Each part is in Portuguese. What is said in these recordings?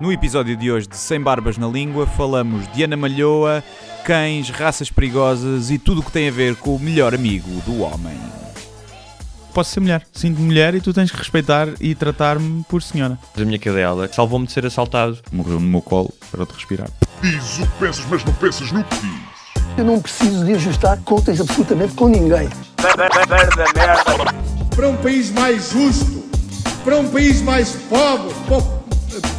No episódio de hoje de Sem Barbas na Língua falamos de Ana Malhoa, cães, raças perigosas e tudo o que tem a ver com o melhor amigo do homem. Posso ser mulher, sinto-me mulher e tu tens que respeitar e tratar-me por senhora. A minha cadela salvou-me de ser assaltado. Morreu no meu colo para de respirar. Diz o que pensas, mas não pensas no que dizes. Eu não preciso de ajustar contas absolutamente com ninguém. para um país mais justo, para um país mais pobre, po-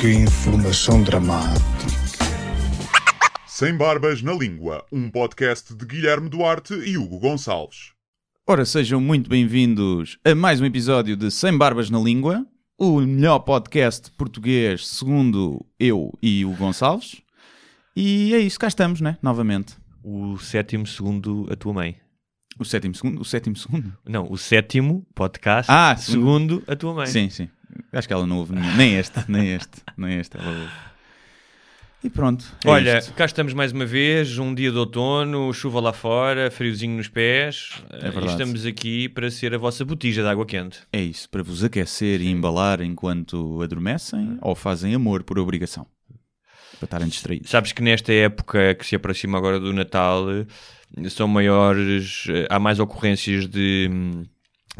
que informação dramática. Sem Barbas na Língua, um podcast de Guilherme Duarte e Hugo Gonçalves. Ora, sejam muito bem-vindos a mais um episódio de Sem Barbas na Língua, o melhor podcast português segundo eu e o Gonçalves. E é isso, cá estamos, né? Novamente. O sétimo segundo a tua mãe. O sétimo segundo? O sétimo segundo? Não, o sétimo podcast Ah, segundo a tua mãe. Sim, sim. Acho que ela não ouve nenhum. Nem este, nem este, nem este ela ouve. E pronto. é Olha, isto. cá estamos mais uma vez, um dia de outono, chuva lá fora, friozinho nos pés. É eh, verdade. e estamos aqui para ser a vossa botija de água quente. É isso, para vos aquecer e embalar enquanto adormecem ou fazem amor por obrigação. Para estarem distraídos. Sabes que nesta época que se aproxima agora do Natal, são maiores, eh, há mais ocorrências de hum,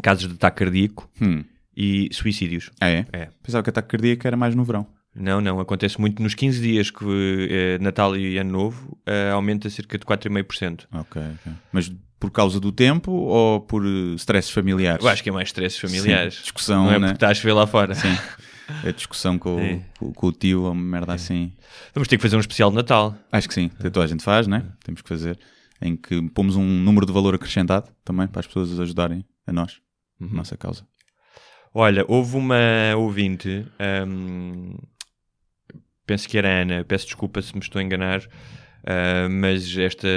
casos de ataque cardíaco Hum. E suicídios. Ah, é? É. Pensava que ataque cardíaco era mais no verão. Não, não, acontece muito nos 15 dias que eh, Natal e Ano Novo, eh, aumenta cerca de 4,5%. Ok, ok. Mas por causa do tempo ou por eh, stresses familiares? Eu acho que é mais stresses familiares. Sim, discussão, não é né? porque está a chover lá fora. Sim. A discussão com, o- É. com, com o tio ou uma merda assim. Vamos ter que fazer um especial de Natal. Acho que sim. Toda a gente faz, né? Temos que fazer. Em que pomos um número de valor acrescentado também para as pessoas ajudarem a nós, Uhum. a nossa causa. Olha, houve uma ouvinte, hum, penso que era Ana, peço desculpa se me estou a enganar, ah, mas esta,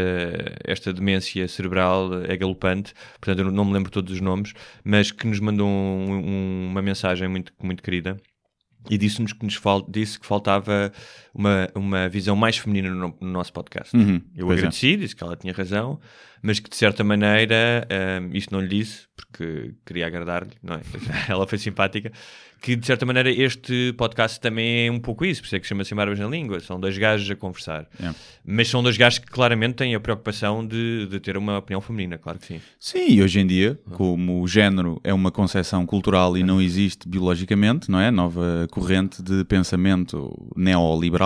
esta demência cerebral é galopante, portanto eu não me lembro todos os nomes, mas que nos mandou um- um- uma mensagem muito, muito querida e disse-nos que nos fal- disse que faltava uma, uma visão mais feminina no, no nosso podcast. Uhum, Eu é. agradeci, disse que ela tinha razão, mas que de certa maneira, hum, isto não lhe disse, porque queria agradar-lhe, não é? ela foi simpática, que de certa maneira este podcast também é um pouco isso, por isso é que chama-se Barbas na Língua, são dois gajos a conversar. É. Mas são dois gajos que claramente têm a preocupação de, de ter uma opinião feminina, claro que sim. Sim, e hoje em dia, como o género é uma concepção cultural e não existe biologicamente, não é? Nova corrente de pensamento neoliberal,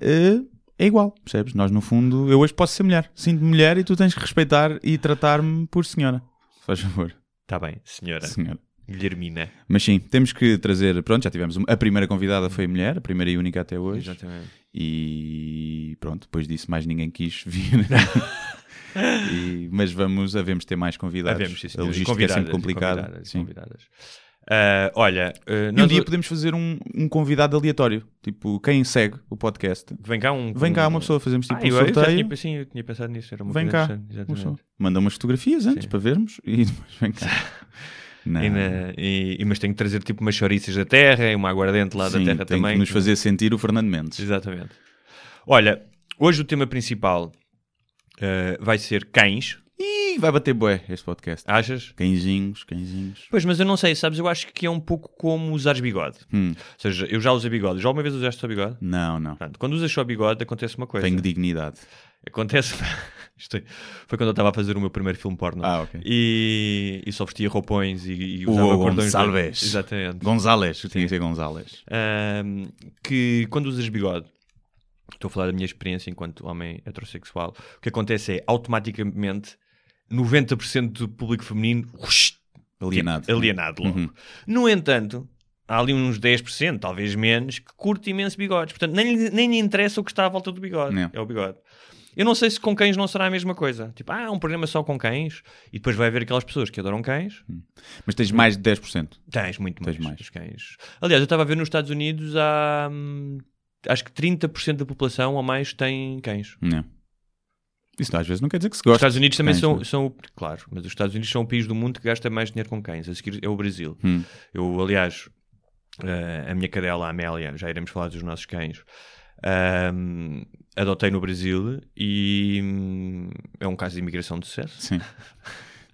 eh, é igual, percebes? Nós, no fundo, eu hoje posso ser mulher. Sinto-me mulher e tu tens que respeitar e tratar-me por senhora. Faz favor, Está bem, senhora. senhora. Guilhermina. Mas sim, temos que trazer. Pronto, já tivemos. uma- A primeira convidada foi mulher, a primeira e única até hoje. Exatamente. E pronto, depois disso mais ninguém quis vir. E- mas vamos, havemos ter mais convidados. Havemos, sim, a senhora. Logística é sempre complicada. convidadas, Sim. convidadas. Ah, olha, E um dia podemos fazer um, um convidado aleatório. Tipo, quem segue o podcast. vem cá um... Vem cá uma pessoa, fazemos tipo Ah, um eu, eu sorteio. tinha, sim, eu tinha pensado nisso. Era uma Vem cá. uma. Manda umas fotografias antes Sim. para vermos e depois vem cá. E na- e- e- mas tenho que trazer tipo umas chouriças da terra e uma aguardente lá Sim, da terra tem também. que nos fazer sentir o Fernando Mendes. Exatamente. Olha, hoje o tema principal eh, vai ser cães. Ih, vai bater bué este podcast. Achas? Cãezinhos, cãezinhos. Pois, mas eu não sei, sabes? Eu acho que é um pouco como usares bigode. Hum, Ou seja, eu já usei bigode. Já uma vez usaste só bigode? não, não. Pronto, quando usas só bigode acontece uma coisa. Tenho dignidade. Acontece. Isto é- foi quando eu estava a fazer o meu primeiro filme porno. Ah, ok. E, e só vestia roupões e, e O usava cordões. de-. Exatamente. Gonzales, tinha que ser Gonzales. Ahm, que quando usas bigode, estou a falar da minha experiência enquanto homem heterossexual, o que acontece é automaticamente 90% do público feminino Alienado. alienado logo. Uhum. No entanto, há ali uns 10%, talvez menos, que curte imenso bigodes. Portanto, nem, lhe- nem lhe interessa o que está à volta do bigode. Não. É o bigode. Eu não sei se com cães não será a mesma coisa. Tipo, ah, um programa só com cães e depois vai haver aquelas pessoas que adoram cães. Mas tens mais de 10%. Tens muito Tens mais, mais. cães. Aliás, eu estava a ver nos Estados Unidos há hum, acho que 30% da população ou mais tem cães. Não. Isso às vezes não quer dizer que se Os gosta. Estados Unidos também cães, são, né? são, claro, mas os Estados Unidos são o país do mundo que gasta mais dinheiro com cães. A seguir é o Brasil. Hum. Eu, aliás, eh, a minha cadela, a Amélia, já iremos falar dos nossos cães, ahm, adotei no Brasil e hum, é um caso de imigração de sucesso. Sim.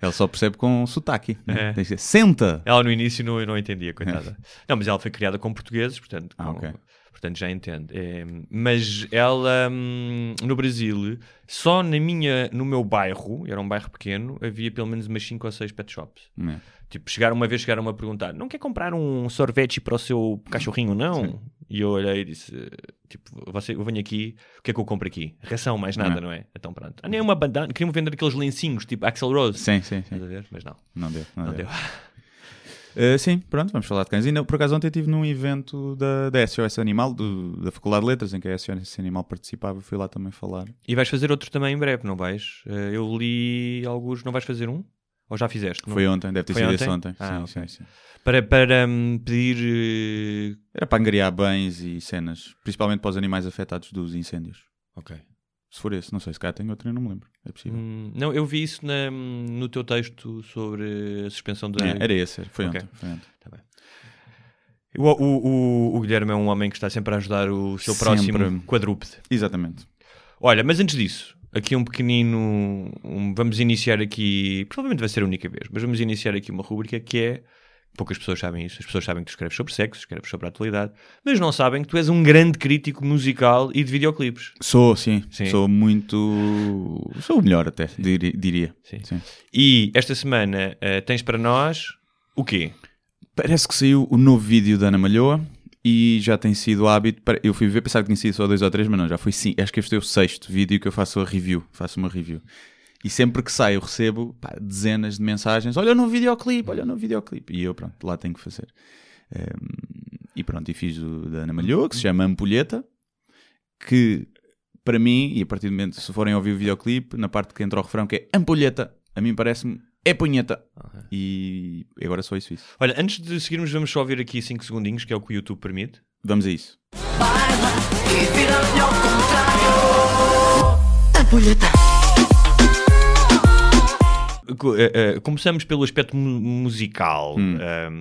Ela só percebe com sotaque. né? É. Tem que dizer, Senta! Ela no início não, não entendia, coitada. Não, mas ela foi criada com portugueses, portanto, Ah, com- ok. Portanto já entende. É, mas ela, hum, no Brasil, só na minha, no meu bairro, era um bairro pequeno, havia pelo menos umas 5 ou 6 pet shops. É. Tipo, chegaram uma vez, chegaram a perguntar: não quer comprar um sorvete para o seu cachorrinho, não? E eu olhei e disse: tipo, você, eu venho aqui, o que é que eu compro aqui? Ração, mais nada, Não. não é? Então pronto. Ah, nem uma bandana, queriam vender aqueles lencinhos, tipo Axel Rose. Sim, sim, Estás sim. a ver? Mas não, Não deu. Não, não deu. deu. Uh, sim, pronto, vamos falar de cães. Ainda, por acaso, ontem estive num evento da, da SOS Animal, do- da Faculdade de Letras, em que a SOS Animal participava. Fui lá também falar. E vais fazer outro também em breve, não vais? Eh, Eu li alguns, não vais fazer um? Ou já fizeste? Não? Foi ontem, deve ter Foi sido ontem? esse ontem. Ah, sim, ok. sim, sim. Para, para hum, pedir. eh, Era para angariar bens e cenas, principalmente para os animais afetados dos incêndios. Ok. Se for esse, não sei, se cá tem outro, eu não me lembro. É possível. Hum, não, eu vi isso na- no teu texto sobre a suspensão da. É, era esse, foi Ok. ontem. Foi ontem. Tá bem. O, o, o, o Guilherme é um homem que está sempre a ajudar o seu próximo Sempre. quadrúpede. Exatamente. Olha, mas antes disso, aqui um pequenino. um- vamos iniciar aqui. Provavelmente vai ser a única vez, mas vamos iniciar aqui uma rubrica que é. Poucas pessoas sabem isso. As pessoas sabem que tu escreves sobre sexo, escreves sobre a atualidade, mas não sabem que tu és um grande crítico musical e de videoclipes. Sou, sim. Sim. Sou muito. Sou o melhor até, diri- diria. Sim. Sim. E esta semana eh, tens para nós o quê? Parece que saiu o novo vídeo da Ana Malhoa e já tem sido hábito. para- Eu fui ver, pensava que tinha sido só dois ou três, mas não, já foi sim. Acho que este é o sexto vídeo que eu faço a review. Faço uma review. E sempre que sai eu recebo pá, dezenas de mensagens: Olha no videoclipe, olha no videoclipe. E eu, pronto, lá tenho que fazer. Ehm, e pronto, e fiz o da Ana Malhoa, que se chama Ampulheta, que para mim, e a partir do momento, se forem ouvir o videoclipe, na parte que entra o refrão, que é Ampulheta, a mim parece-me é punheta. E agora só isso, isso. Olha, antes de seguirmos, vamos só ouvir aqui 5 segundinhos, que é o que o YouTube permite. Vamos a isso. Co- eh, eh, Começamos pelo aspecto mu- musical, Hum.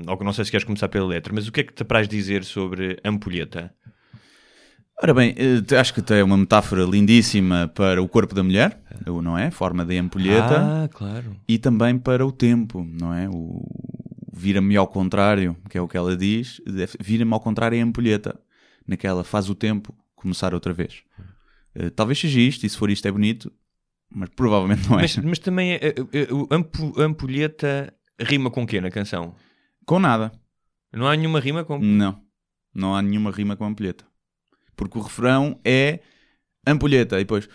um, ou que não sei se queres começar pela letra, mas o que é que te apraz dizer sobre Ampulheta? Ora bem, eh, acho que tem uma metáfora lindíssima para o corpo da mulher, não é? Forma de ampulheta. Ah, claro. E também para o tempo, não é? O vira-me ao contrário, que é o que ela diz. Vira-me ao contrário é ampulheta. Naquela faz o tempo começar outra vez. Eh, talvez seja isto, e se for isto é bonito, mas provavelmente não é. Mas, mas também eh, eh, o ampu- Ampulheta rima com o quê na canção? Com nada. Não há nenhuma rima com. Não. Não há nenhuma rima com ampulheta. Porque o refrão é ampulheta e depois.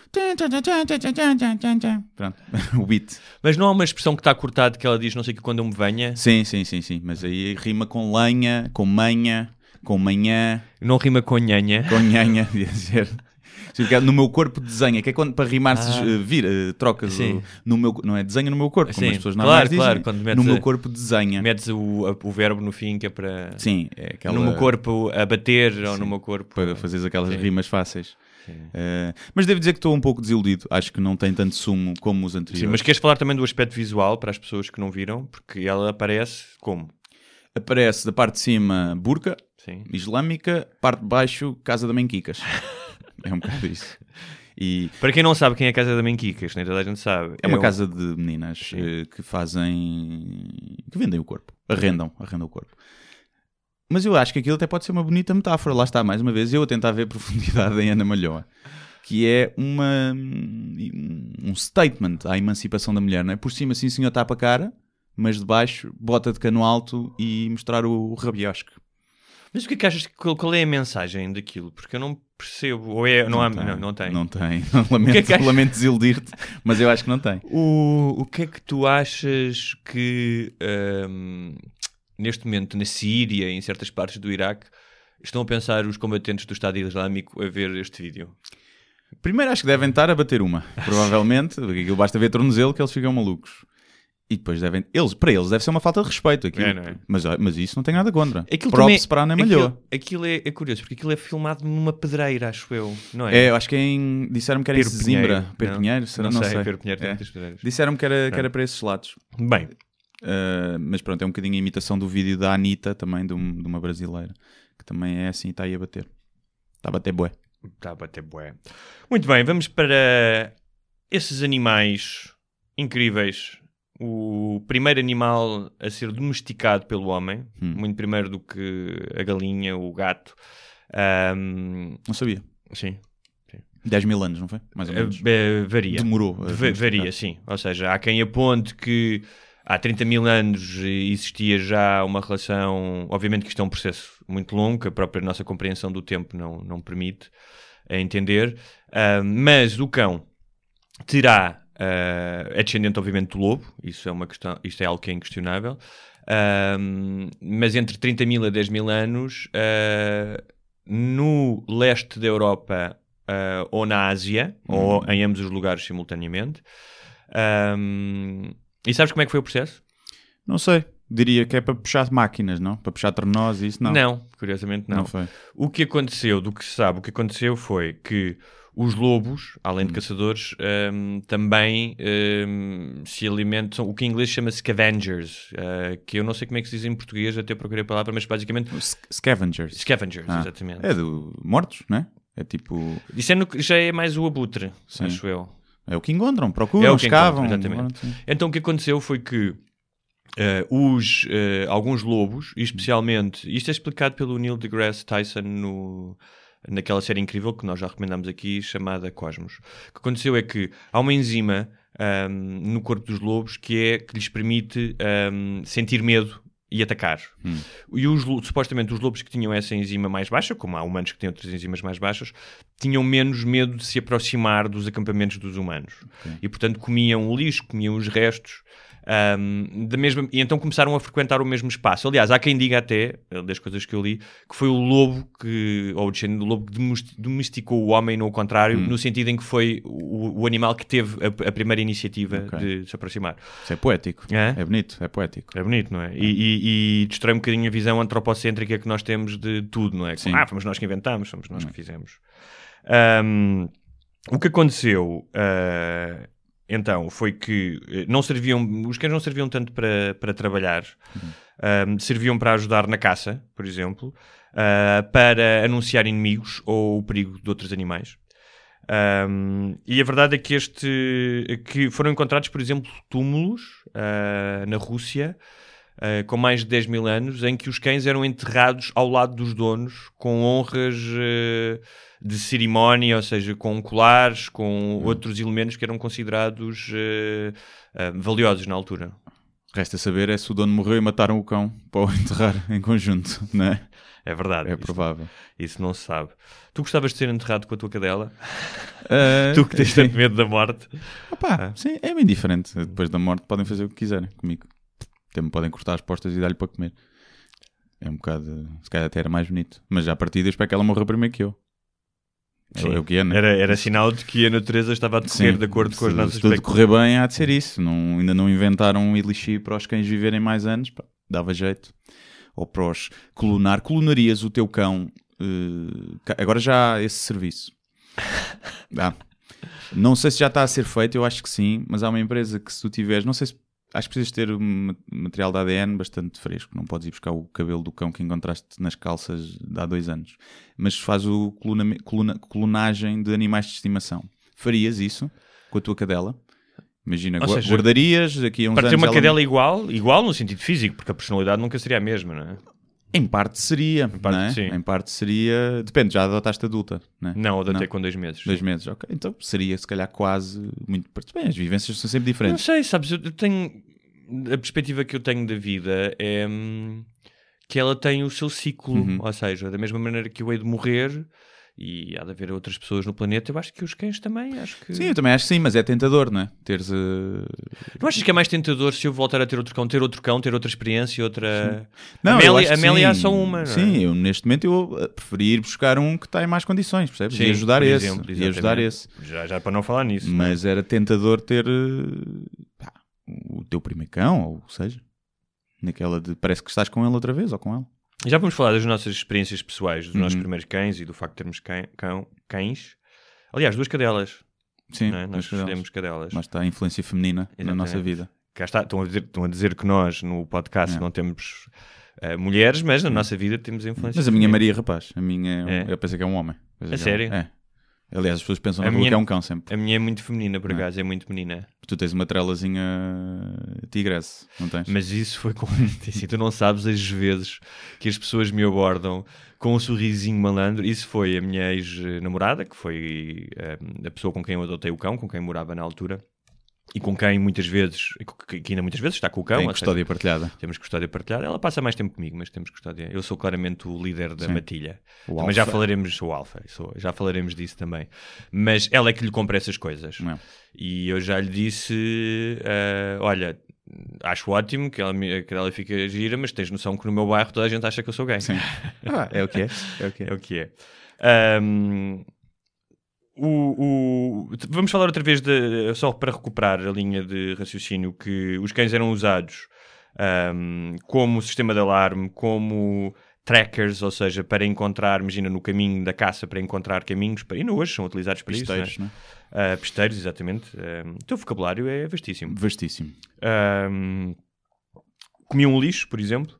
Pronto, o beat. Mas não há uma expressão que está cortada que ela diz não sei o que quando eu me venha. Sim, sim, sim, sim. Mas aí rima com lenha, com manha, com manhã, Não rima com nhanha. com nhanha, dizer. Significa No meu corpo desenha, que é quando para rimar se Ah. eh, vira, eh, trocas Sim. o, no meu, não é desenha no meu corpo, como Sim, as pessoas claro, normais dizem. claro, quando metes no meu corpo desenha. Metes o, o verbo no fim que é para. Sim, é aquela No meu corpo a bater ou Sim, no meu corpo. para fazeres aquelas rimas fáceis. Eh, mas devo dizer que estou um pouco desiludido. Acho que não tem tanto sumo como os anteriores. Sim, mas queres falar também do aspecto visual para as pessoas que não viram? Porque ela aparece como? Aparece da parte de cima burca, Sim. islâmica, parte de baixo, casa da Menquicas. é um bocado isso. E Para quem não sabe quem é a Casa da Menquicas, nem toda a gente sabe. é uma um- casa de meninas eh, que fazem. que vendem o corpo, arrendam, arrendam o corpo. Mas eu acho que aquilo até pode ser uma bonita metáfora. Lá está, mais uma vez, eu a tentar ver profundidade em Ana Malhoa. Que é uma, um statement à emancipação da mulher, não é? Por cima, sim, senhor, tapa a cara, mas de baixo, bota de cano alto e mostrar o rabiosque. Mas o que é que achas? Qual, qual é a mensagem daquilo? Porque eu não percebo. Ou é. Não, há, tem, não, não tem. Não tem. Lamento, que é que lamento desiludir-te, mas eu acho que não tem. O, o que é que tu achas que ahm, neste momento na Síria e em certas partes do Iraque estão a pensar os combatentes do Estado Islâmico a ver este vídeo? Primeiro acho que devem estar a bater uma, provavelmente, basta ver tornozelo que eles ficam malucos. E depois devem. Eles, para eles deve ser uma falta de respeito aquilo. É, é? Mas, mas isso não tem nada contra. Aquilo Props também- para a Ana Malhoa. Aquilo, aquilo é, é curioso, porque aquilo é filmado numa pedreira, acho eu. Não é? É, eu acho que é em. Disseram-me que era em Pedro Zimbra. Pinheiro. Pedro Não. Não Não, sei, sei. Pedro Pinheiro tem É. muitas pedreiras. Disseram-me que era, que era para esses lados. Bem, Uh, mas pronto, é um bocadinho a imitação do vídeo da Anitta, também de, um- de uma brasileira, que também é assim e está aí a bater. Está a bater bué. Está a bater bué. Muito bem, vamos para esses animais incríveis. O primeiro animal a ser domesticado pelo homem, Hum. muito primeiro do que a galinha, o gato. Ahm, Não sabia. sim, 10 mil anos, não foi? Mais ou Eh, menos. eh, varia. Demorou. varia, sim. Ou seja, há quem aponte que há 30 mil anos existia já uma relação. Obviamente que isto é um processo muito longo, que a própria nossa compreensão do tempo não, não permite a entender. Ah, mas o cão terá. Ah, é descendente, obviamente, do lobo, isso é, uma questão, isto é algo que é inquestionável. Mas entre 30 mil a 10 mil anos, ah, no leste da Europa ah, ou na Ásia, ou em ambos os lugares simultaneamente. E sabes como é que foi o processo? Não sei. Diria que é para puxar máquinas, não? Para puxar trenós e isso não. curiosamente não. Não foi. O que aconteceu, do que se sabe, o que aconteceu foi que os lobos, além Hum. de caçadores, ahm, também ahm, se alimentam, o que em inglês chama scavengers, ah, que eu não sei como é que se diz em português, até procurei a palavra, mas basicamente Sc- Scavengers. scavengers, Ah. exatamente. É do mortos, não é? Tipo. Isso é no já é mais o abutre, Sim. acho eu. É o que encontram, procuram, É o que escavam. encontram, exatamente. sim. Então o que aconteceu foi que eh, os, eh, alguns lobos, especialmente, isto é explicado pelo Neil deGrasse Tyson no, naquela série incrível que nós já recomendamos aqui, chamada Cosmos. O que aconteceu é que há uma enzima ahm, no corpo dos lobos que, é, que lhes permite ahm, sentir medo e atacar. E os, supostamente os lobos que tinham essa enzima mais baixa, como há humanos que têm outras enzimas mais baixas, tinham menos medo de se aproximar dos acampamentos dos humanos. E portanto comiam o lixo, comiam os restos. Ahm, da mesma, e então começaram a frequentar o mesmo espaço. Aliás, há quem diga até, eh, das coisas que eu li, que foi o lobo que, ou o descendente do lobo que domesti- domesticou o homem, não o contrário, no sentido em que foi o, o animal que teve a, a primeira iniciativa Ok. de se aproximar. Isso é poético. É? É bonito, é poético. É bonito, não é? E, e, e destrói um bocadinho a visão antropocêntrica que nós temos de tudo, não é? Sim. Ah, fomos nós que inventámos, fomos nós que fizemos. Ahm, o que aconteceu, ah, então, foi que eh, não serviam, os cães não serviam tanto para, para trabalhar, ahm, serviam para ajudar na caça, por exemplo, ah, para anunciar inimigos ou o perigo de outros animais. Um, e a verdade é que este que foram encontrados, por exemplo, túmulos ah, na Rússia ah, com mais de 10 mil anos em que os cães eram enterrados ao lado dos donos com honras ah, de cerimónia, ou seja, com colares, com outros elementos que eram considerados ah, ah, valiosos na altura. Resta saber é se o dono morreu e mataram o cão para o enterrar em conjunto, não é? É verdade. É isso, provável. isso não se sabe. Tu gostavas de ser enterrado com a tua cadela? Ah, Tu que tens tanto medo da morte? Opá, sim, é bem diferente. Depois da morte podem fazer o que quiserem comigo. Até me podem cortar as postas e dar-lhe para comer. É um bocado. Se calhar até era mais bonito. Mas já a partida eu espero que ela morra primeiro que eu. É, Sim. é o que é, né? Era, era sinal de que a natureza estava a decorrer Sim, de acordo com as se- nossas Se tudo correr bem, há de ser isso. Não, ainda não inventaram um elixir para os cães viverem mais anos. pá, dava jeito. Ou para os clonar. Clonarias o teu cão. ca- agora já há esse serviço. Não sei se já está a ser feito, eu acho que sim, mas há uma empresa que se tu tiveres, não sei se acho que precisas ter um ma- material de ADN bastante fresco, não podes ir buscar o cabelo do cão que encontraste nas calças de há dois anos, mas faz o cloname- clona- clonagem de animais de estimação. Farias isso com a tua cadela? Imagina, Ou seja, guardarias daqui a uns Para anos. ter uma ela- cadela igual, igual no sentido físico, porque a personalidade nunca seria a mesma, não é? Em parte seria, parte, não é? sim. Em parte seria. Depende, já adotaste adulta, não é? Não, até Não. com dois meses. Dois sim. meses, ok. Então seria se calhar quase muito. Bem, as vivências são sempre Não diferentes. sei, sabes, eu tenho. A perspectiva que eu tenho da vida é hum, que ela tem o seu ciclo, Uhum. ou seja, da mesma maneira que eu hei de morrer e há de haver outras pessoas no planeta, eu acho que os cães também, acho que... Sim, eu também acho que sim, mas é tentador, não é? Teres. eh, Não achas que é mais tentador se eu voltar a ter outro cão, ter outro cão, ter outra experiência, outra... Não, Amélia, eu acho que Amélia há sim. só uma, não é? Sim, eu neste momento eu eh, preferi ir buscar um que está em mais condições, percebes? Sim, e ajudar por esse. exemplo, e ajudar esse. Já, já para não falar nisso. Mas era tentador ter. eh, pá, o teu primeiro cão, ou seja. Naquela de parece que estás com ele outra vez ou com ela. Já vamos falar das nossas experiências pessoais, dos nossos Uhum. primeiros cães e do facto de termos cã- cão, cães. Aliás, duas cadelas. Sim, é? Nós mas cadelas. escolhemos cadelas. Lá está a influência feminina na Exatamente. nossa vida. Cá está, estão, a dizer, estão a dizer que nós no podcast É. não temos eh, mulheres, mas na nossa vida temos influência. Mas a minha feminina. Maria, rapaz, a minha é É. eu pensei que é um homem. É sério? É. Aliás, as pessoas pensam A na minha- que é um cão sempre. A minha é muito feminina, por é? acaso, é muito menina. Tu tens uma trelazinha tigresse, não tens? Mas isso foi com. assim, tu não sabes as vezes que as pessoas me abordam com um sorrisinho malandro. Isso foi a minha ex-namorada, que foi eh, a pessoa com quem eu adotei o cão, com quem morava na altura. E com quem muitas vezes, que ainda muitas vezes está com o cão. Tem ou seja, custódia partilhada. Temos custódia partilhada. Ela passa mais tempo comigo, mas temos custódia. Eu sou claramente o líder da Sim. matilha. O Mas já alfa. falaremos, sou alfa, sou, já falaremos disso também. Mas ela é que lhe compra essas coisas. Não. E eu já lhe disse: eh, Olha, acho ótimo que ela, que ela fica gira, mas tens noção que no meu bairro toda a gente acha que eu sou gay. Sim. Ah, é o que é. É o que é. É o que é. Ahm, o, o- vamos falar outra vez, de, só para recuperar a linha de raciocínio, que os cães eram usados ahm, como sistema de alarme, como trackers, ou seja, para encontrar, imagina, no caminho da caça, para encontrar caminhos, para, e ainda hoje são utilizados para Pisteiros, isso. Né? é? Ah, pisteiros, exatamente. Ahm, o teu vocabulário é vastíssimo. Vastíssimo. Ahm, comiam um lixo, por exemplo.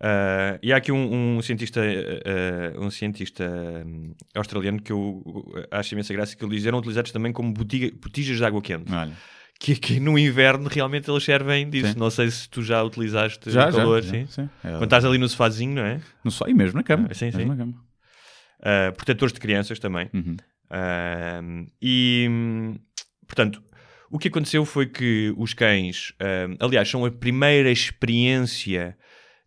Ah, e há aqui um, um cientista, ah, um cientista hum, australiano que eu acho imensa graça que ele diz eram utilizados também como botiga- botijas de água quente. Olha. Que, que no inverno realmente eles servem disso. Sim. Não sei se tu já utilizaste Já, calor. já, sim. já, sim. É, Quando estás ali no sofazinho, não é? no só, e mesmo na cama. Ah, sim, mesmo sim. na cama. Ah, protetores de crianças também. Uhum. E, portanto, o que aconteceu foi que os cães, aliás, são a primeira experiência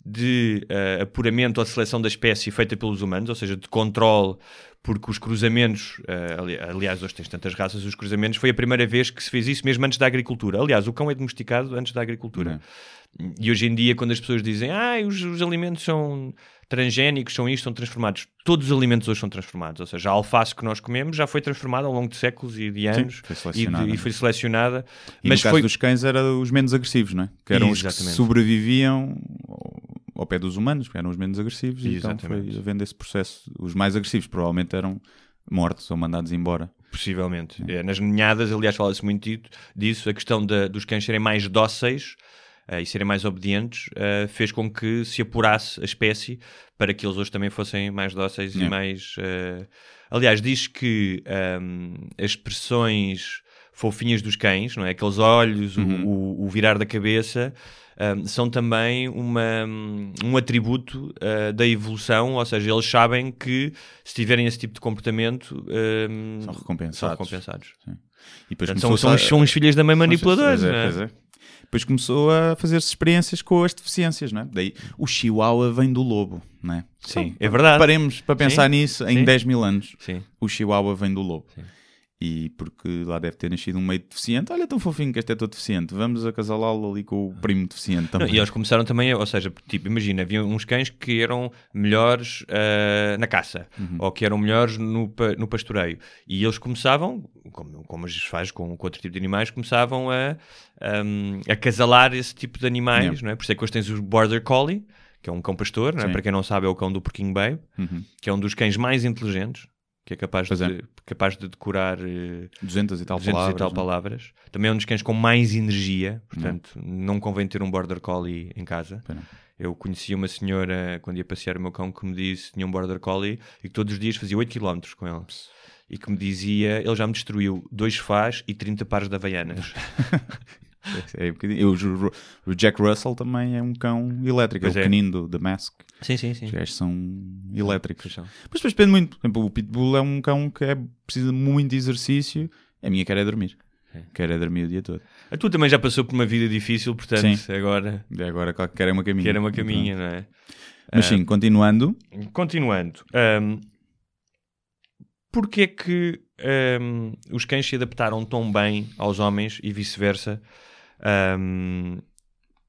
de ah, apuramento ou de seleção da espécie feita pelos humanos, ou seja, de controle, porque os cruzamentos, ali- aliás, hoje tens tantas raças, os cruzamentos, foi a primeira vez que se fez isso mesmo antes da agricultura. Aliás, o cão é domesticado antes da agricultura. E hoje em dia, quando as pessoas dizem ah, os, os alimentos são transgénicos, são isto, são transformados, todos os alimentos hoje são transformados. Ou seja, a alface que nós comemos já foi transformada ao longo de séculos e de anos foi e, de- e foi selecionada. E mas no caso foi dos cães eram os menos agressivos, não é? Que eram os que Exatamente. sobreviviam ao- pé dos humanos, que eram os menos agressivos, e então Exatamente. foi havendo esse processo. Os mais agressivos provavelmente eram mortos ou mandados embora. Possivelmente. É, nas ninhadas, aliás, fala-se muito disso, a questão da- dos cães serem mais dóceis e serem mais obedientes eh, fez com que se apurasse a espécie para que eles hoje também fossem mais dóceis e É. mais. eh, Aliás, diz que ahm, as expressões fofinhas dos cães, não é? Aqueles olhos, o- Uhum. o, o virar da cabeça. ahm, são também uma, um atributo ah, da evolução, ou seja, eles sabem que se tiverem esse tipo de comportamento ahm, São recompensados. são recompensados. E depois Portanto, são, a- são os filhos da mãe manipuladores, Pois é, não é? pois é. Depois começou a fazer-se experiências com as deficiências, não é? Daí o chihuahua vem do lobo, não é? Sim, é verdade. Paremos para pensar Sim, nisso em sim. 10 mil anos. Sim. O chihuahua vem do lobo. Sim. E porque lá deve ter nascido um meio deficiente. Olha, tão fofinho que este é todo deficiente. Vamos acasalá-lo ali com o primo deficiente Não, também. e eles começaram também, ou seja, tipo, imagina, havia uns cães que eram melhores ah, na caça, Uhum. ou que eram melhores no, no pastoreio. E eles começavam, como, como se faz com, com outro tipo de animais, começavam a ahm, acasalar esse tipo de animais, Yeah. não é? Por isso é que hoje tens o Border Collie, que é um cão pastor, não é? Para quem não sabe é o cão do Porquinho Bay, Uhum. que é um dos cães mais inteligentes, que é capaz, Pois é. de, capaz de decorar... eh, 200 e tal 200 palavras. e tal não é? palavras. Também é um dos cães com mais energia, portanto, não convém ter um Border Collie em casa. Não. Eu conheci uma senhora, quando ia passear o meu cão, que me disse que tinha um Border Collie e que todos os dias fazia 8 km com ele. E que me dizia, ele já me destruiu dois faz e 30 pares de havaianas. É, um juro- o Jack Russell também é um cão elétrico. Pois é é. o canino do The Mask. sim, sim, sim. Os gajos são elétricos. Mas depois depende muito. Por exemplo, o Pitbull é um cão que é, precisa de muito exercício. A minha quer é dormir. Quer é dormir o dia todo. A tua também já passou por uma vida difícil, portanto, Sim. agora E agora claro que quer é uma caminha. quer uma caminha, não é? Mas sim, continuando. Continuando, hum, porque é que hum, os cães se adaptaram tão bem aos homens e vice-versa hum,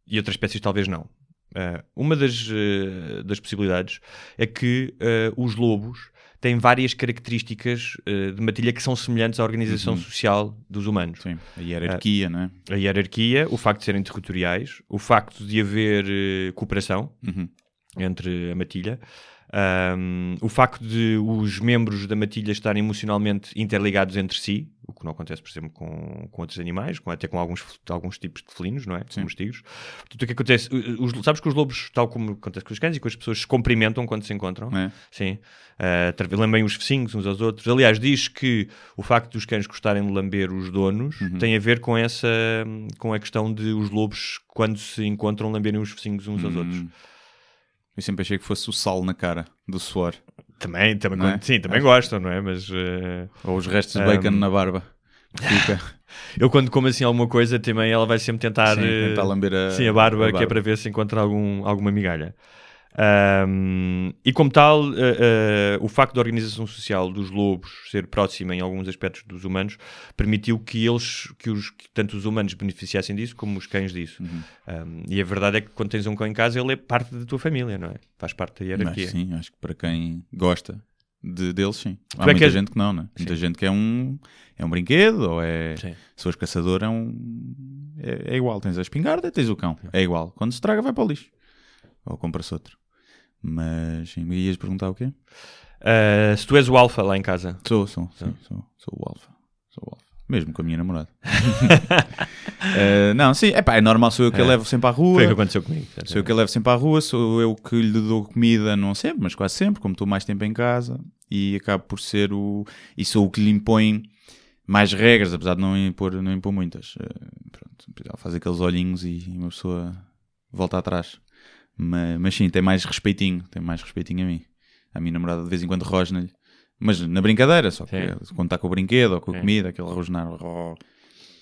e outras espécies talvez não? Uh, uma das, uh, das possibilidades é que uh, os lobos têm várias características de matilha que são semelhantes à organização social dos humanos. Sim, a hierarquia, não é? A hierarquia, o facto de serem territoriais, o facto de haver cooperação Uhum. entre a matilha, ahm, o facto de os membros da matilha estarem emocionalmente interligados entre si, o que não acontece, por exemplo, com, com outros animais, com, até com alguns, alguns tipos de felinos, não é? Como os tigres. Portanto, o que acontece? Os, sabes que os lobos, tal como acontece com os cães e com as pessoas, se cumprimentam quando se encontram? É. Sim. Uh, lambem os focinhos uns aos outros. Aliás, diz que o facto dos cães gostarem de lamber os donos Uhum. tem a ver com essa com a questão de os lobos, quando se encontram, lamberem os focinhos uns aos outros. Eu sempre achei que fosse o sal na cara do suor. Também, também, é? sim, também gostam, não é? Mas uh, Ou os restos de Um, bacon na barba. Fica. eu, quando como assim alguma coisa, também ela vai sempre tentar, Sim, tentar lamber a- sim, a, barba, a que é barba. para ver se encontra algum, alguma migalha. Um, e como tal, uh, uh, o facto da organização social dos lobos ser próxima em alguns aspectos dos humanos permitiu que eles, que, os, que tanto os humanos beneficiassem disso como os cães disso. Uhum. Um, e a verdade é que quando tens um cão em casa, ele é parte da tua família, não é? Faz parte da hierarquia. Mas sim, acho que para quem gosta de, deles, sim. Há é muita és- gente que não, né? Muita gente que é um, é um brinquedo, ou é. Sim. Se fores caçador, é um. É, é igual. Tens a espingarda, tens o cão. É igual. Quando se estraga, vai para o lixo. Ou compra-se outro. Mas sim, me ias perguntar o quê? Uh, se tu és o alfa lá em casa, Sou, sou, sim, sou, sou o alfa. Sou o alfa. Mesmo com a minha namorada. Eh, não, sim, epá, é normal, sou eu que a levo sempre à rua. foi o que aconteceu comigo. Sou eu que a levo sempre à rua, sou eu que lhe dou comida, não sempre, mas quase sempre, como estou mais tempo em casa, e acabo por ser o. E sou o que lhe impõe mais regras, apesar de não impor, não impor muitas. Eh, pronto, faz aqueles olhinhos e uma pessoa volta atrás. Mas, mas sim, tem mais respeitinho, tem mais respeitinho a mim. A minha namorada de vez em quando rosna-lhe. Mas na brincadeira, só que Sim. quando está com o brinquedo ou com a comida, aquele rosnar. ró.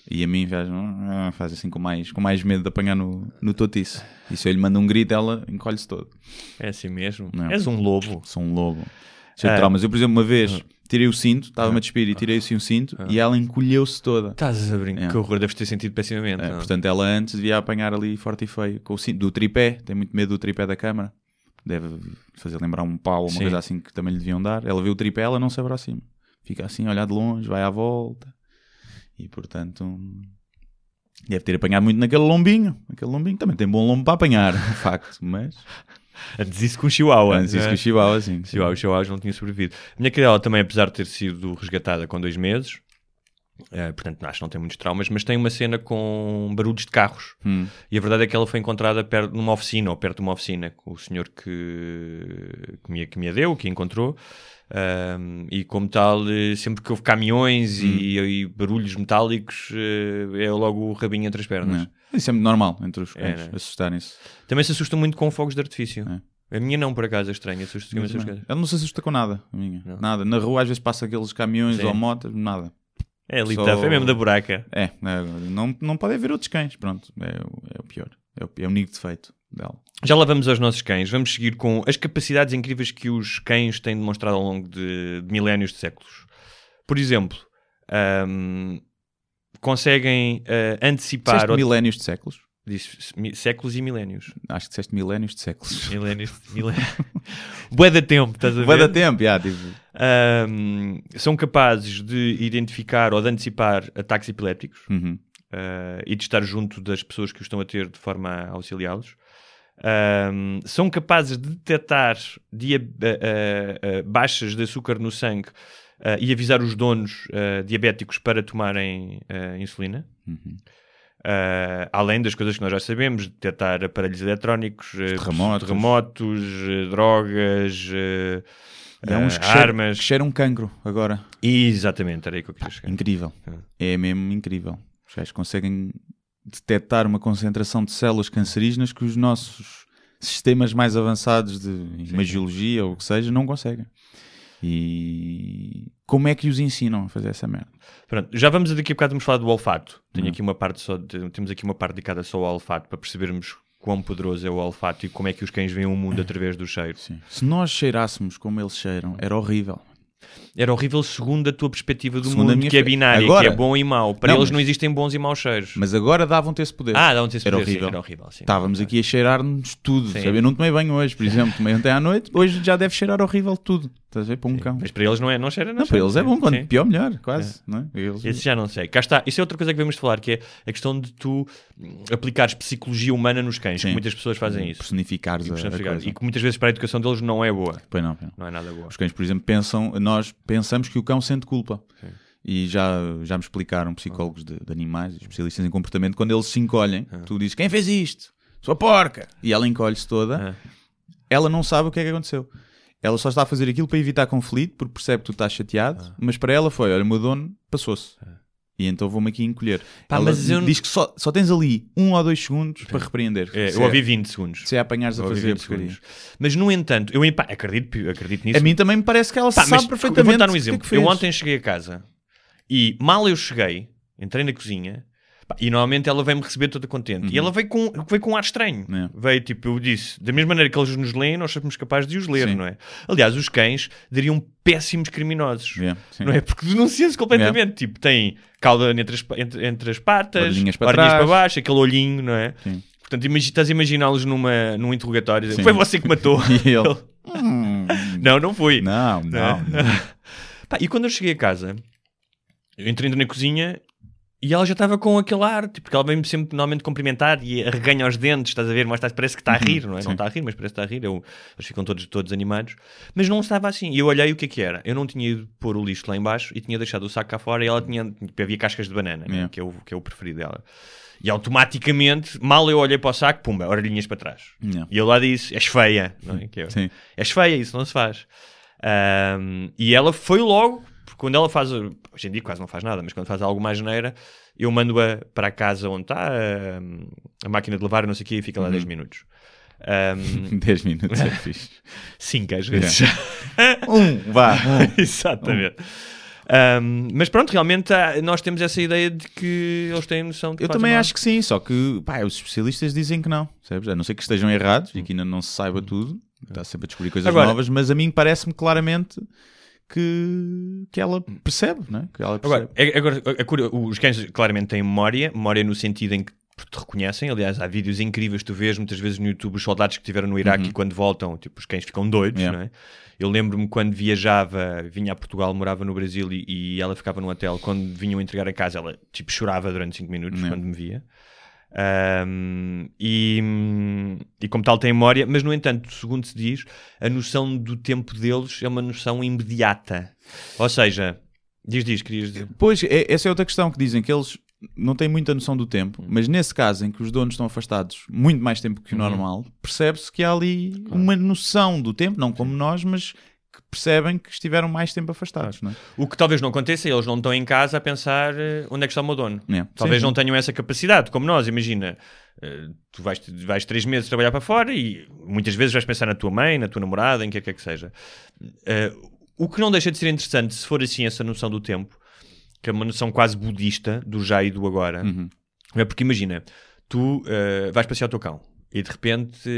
E a mim faz, ah, faz assim com mais, com mais medo de apanhar no, no totice. E se eu lhe mando um grito, ela encolhe-se todo. É assim mesmo. Não. És um lobo. Sou um lobo. Cheio de Ah. traumas. Eu, por exemplo, uma vez tirei o cinto, estava-me a despir e tirei assim o cinto e ela encolheu-se toda. Estás a brincar. É. Que horror, deves ter sentido pessimamente. É, não? portanto, ela antes devia apanhar ali forte e feio com o cinto do tripé. Tem muito medo do tripé da câmara. Deve fazer lembrar um pau ou uma Sim. coisa assim que também lhe deviam dar. Ela vê o tripé, ela não se aproxima. Fica assim, olhar de longe, vai à volta. E portanto, deve ter apanhado muito naquele lombinho. Aquele lombinho também tem bom lombo para apanhar, de facto. Mas Antes isso com o Chihuahua. antes isso não que é? o Chihuahua, assim. Chihuahua, os Chihuahuas não tinham sobrevivido. A minha cadela também, apesar de ter sido resgatada com dois meses, eh, portanto acho que não tem muitos traumas, mas tem uma cena com barulhos de carros. Hum. E a verdade é que ela foi encontrada perto, numa oficina, ou perto de uma oficina, com o senhor que, que, me, que me a deu, que a encontrou. Ahm, e como tal, eh, sempre que houve caminhões e, e barulhos metálicos, eh, é logo o rabinho entre as pernas. Não. Isso é muito normal entre os É, cães, né? assustarem-se. Também se assustam muito com fogos de artifício. É. A minha não, por acaso, é estranha. Não. coisas. Ela não se assusta com nada, a minha. Não. Nada. Na rua às vezes passa aqueles caminhões Sim. ou motas, nada. É ali, Só- é mesmo da buraca. É, é, não, não pode haver outros cães, pronto. É, o- é o pior. É o, é o único defeito dela. Já lá vamos aos nossos cães. Vamos seguir com as capacidades incríveis que os cães têm demonstrado ao longo de, de milénios de séculos. Por exemplo, ahm, conseguem ah, antecipar... Disseste ou- milénios de séculos? Disse séculos e milénios. Acho que disseste milénios de séculos. Milénios. milénios. Bué da tempo, estás a ver? Vai dar tempo, já, tipo. Ahm, são capazes de identificar ou de antecipar ataques epilépticos. Uhum. uh, e de estar junto das pessoas que o estão a ter de forma a auxiliá-los. Um, são capazes de detectar dia- uh, uh, uh, baixas de açúcar no sangue uh, e avisar os donos uh, diabéticos para tomarem uh, insulina. Uhum. Uh, além das coisas que nós já sabemos, detectar aparelhos eletrónicos, terremotos. terremotos, drogas, uh, uns que, cheiram, armas. cheiram cancro agora. Exatamente, era aí que eu queria chegar. Incrível. Ah. É mesmo incrível. Os gajos conseguem detectar uma concentração de células cancerígenas que os nossos sistemas mais avançados de imagiologia ou o que seja não conseguem. E como é que os ensinam a fazer essa merda? Pronto, já vamos daqui a bocado vamos falar do olfato. Tenho Uhum. aqui uma parte só, temos aqui uma parte dedicada só ao olfato para percebermos quão poderoso é o olfato e como é que os cães veem o mundo através do cheiro. Sim. Se nós cheirássemos como eles cheiram, era horrível. Era horrível segundo a tua perspectiva do Segundo mundo, que é binária, Agora- que é bom e mau. Para Não, eles mas- não existem bons e maus cheiros. Mas agora davam-te esse poder. Ah, um esse Era poder, sim, horrível. era horrível. Sim. Estávamos aqui a cheirar-nos tudo. Sim. sabe? Eu não tomei banho hoje, por exemplo. Tomei ontem à noite. Hoje já deve cheirar horrível tudo. Estás a ver? Para um cão. Mas para eles não, é, não cheira, não, Não, para cheira, eles é sim. bom. Quanto Sim. pior, melhor. Quase. Não é? Eles... Esse já não sei. Cá está. Isso é outra coisa que devemos falar, que é a questão de tu hum, aplicares psicologia humana nos cães. que Sim. Muitas pessoas fazem isso. Personificares Personificar. coisa. E que muitas vezes para a educação deles não é boa. Pois não, pois não. Não é nada boa. Os cães, por exemplo, pensam, nós pensamos que o cão sente culpa. E já, já me explicaram psicólogos de, de animais, especialistas em comportamento, quando eles se encolhem, tu dizes quem fez isto? Sua porca! E ela encolhe-se toda, Ah. ela não sabe o que é que aconteceu. Ela só está a fazer aquilo para evitar conflito, porque percebe que tu estás chateado, Ah. mas para ela foi: olha, o meu dono passou-se. E então vou-me aqui encolher. Pá, ela mas eu- diz que só, só tens ali um ou dois segundos para repreender. É, eu é, ouvi 20 segundos. se é apanhares a fazer 20 porcaria. segundos. Mas, no entanto, eu pá, acredito, acredito nisso. A mim também me parece que ela Pá, sabe perfeitamente. Eu vou dar um o que é que exemplo. eu ontem cheguei a casa e mal eu cheguei, entrei na cozinha e normalmente ela vem-me receber toda contente. E ela veio com, veio com um ar estranho. Uhum. É. Veio tipo, eu disse, da mesma maneira que eles nos leem, nós somos capazes de os ler, Sim. não é? Aliás, os cães dariam péssimos criminosos. Yeah, sim. Não é? Porque denunciam-se completamente. Tipo, tem cauda entre as, entre, entre as patas, Orelhinhas para orelhinhas para baixo, aquele olhinho, não é? Sim. Portanto, imagi- estás a imaginá-los numa, num interrogatório. dizer. Foi você que matou. E ele. "Hum, não, não fui. não, não. não. Pá, e quando eu cheguei a casa, eu entrei na cozinha e ela já estava com aquele ar, tipo, porque ela vem-me sempre normalmente cumprimentar e arreganha os dentes, estás a ver, mas parece que está a rir, não é? Não está a rir, mas parece que está a rir. Eu, eles ficam todos, todos animados. Mas não estava assim. E eu olhei o que é que era. Eu não tinha ido pôr o lixo lá em baixo e tinha deixado o saco cá fora e ela tinha, tipo, havia cascas de banana, né? Yeah. que, é o, que é o preferido dela. E automaticamente, mal eu olhei para o saco, pumba, orelhinhas para trás. Yeah. E eu lá disse, és feia, não é? Que é- Sim. És feia, isso não se faz. Ahm, e ela foi logo, quando ela faz, hoje em dia quase não faz nada, mas quando faz algo mais geneira, eu mando-a para a casa onde está ahm, a máquina de lavar, não sei o quê, e fica lá 10 minutos. Ahm, 10 minutos é fixe. cinco às vezes. Um, vá. Exatamente. Ahm, mas pronto, realmente há- nós temos essa ideia de que eles têm noção de que Eu também mal. acho que sim, só que pá, os especialistas dizem que não, percebes? A não ser que estejam errados e que ainda não se saiba tudo, está sempre a descobrir coisas Agora- novas, mas a mim parece-me claramente que, que ela percebe, não é? Que ela percebe. Agora, é- agora a cura- os cães claramente têm memória, memória no sentido em que te reconhecem. Aliás, há vídeos incríveis que tu vês muitas vezes no YouTube os soldados que estiveram no Iraque e quando voltam, tipo, os cães ficam doidos, Uhum. Yeah. não é? Eu lembro-me quando viajava, vinha a Portugal, morava no Brasil e, e ela ficava no hotel. Quando vinham entregar a casa, ela tipo chorava durante 5 minutos Yeah. quando me via. Ahm, e, e como tal tem memória, mas no entanto, segundo se diz, a noção do tempo deles é uma noção imediata. Ou seja, diz, diz, querias dizer. Pois, é- essa é outra questão que dizem que eles não têm muita noção do tempo, mas nesse caso em que os donos estão afastados muito mais tempo que o normal, percebe-se que há ali uma noção do tempo, não como nós, mas percebem que estiveram mais tempo afastados, não é? O que talvez não aconteça, eles não estão em casa a pensar eh, onde é que está o meu dono. É. Talvez Sim, não sim. tenham essa capacidade, como nós. Imagina, eh, tu vais, vais três meses trabalhar para fora e muitas vezes vais pensar na tua mãe, na tua namorada, em que quer que seja. Eh, o que não deixa de ser interessante, se for assim essa noção do tempo, que é uma noção quase budista do já e do agora, Uhum. é porque imagina, tu vais passear o teu cão e de repente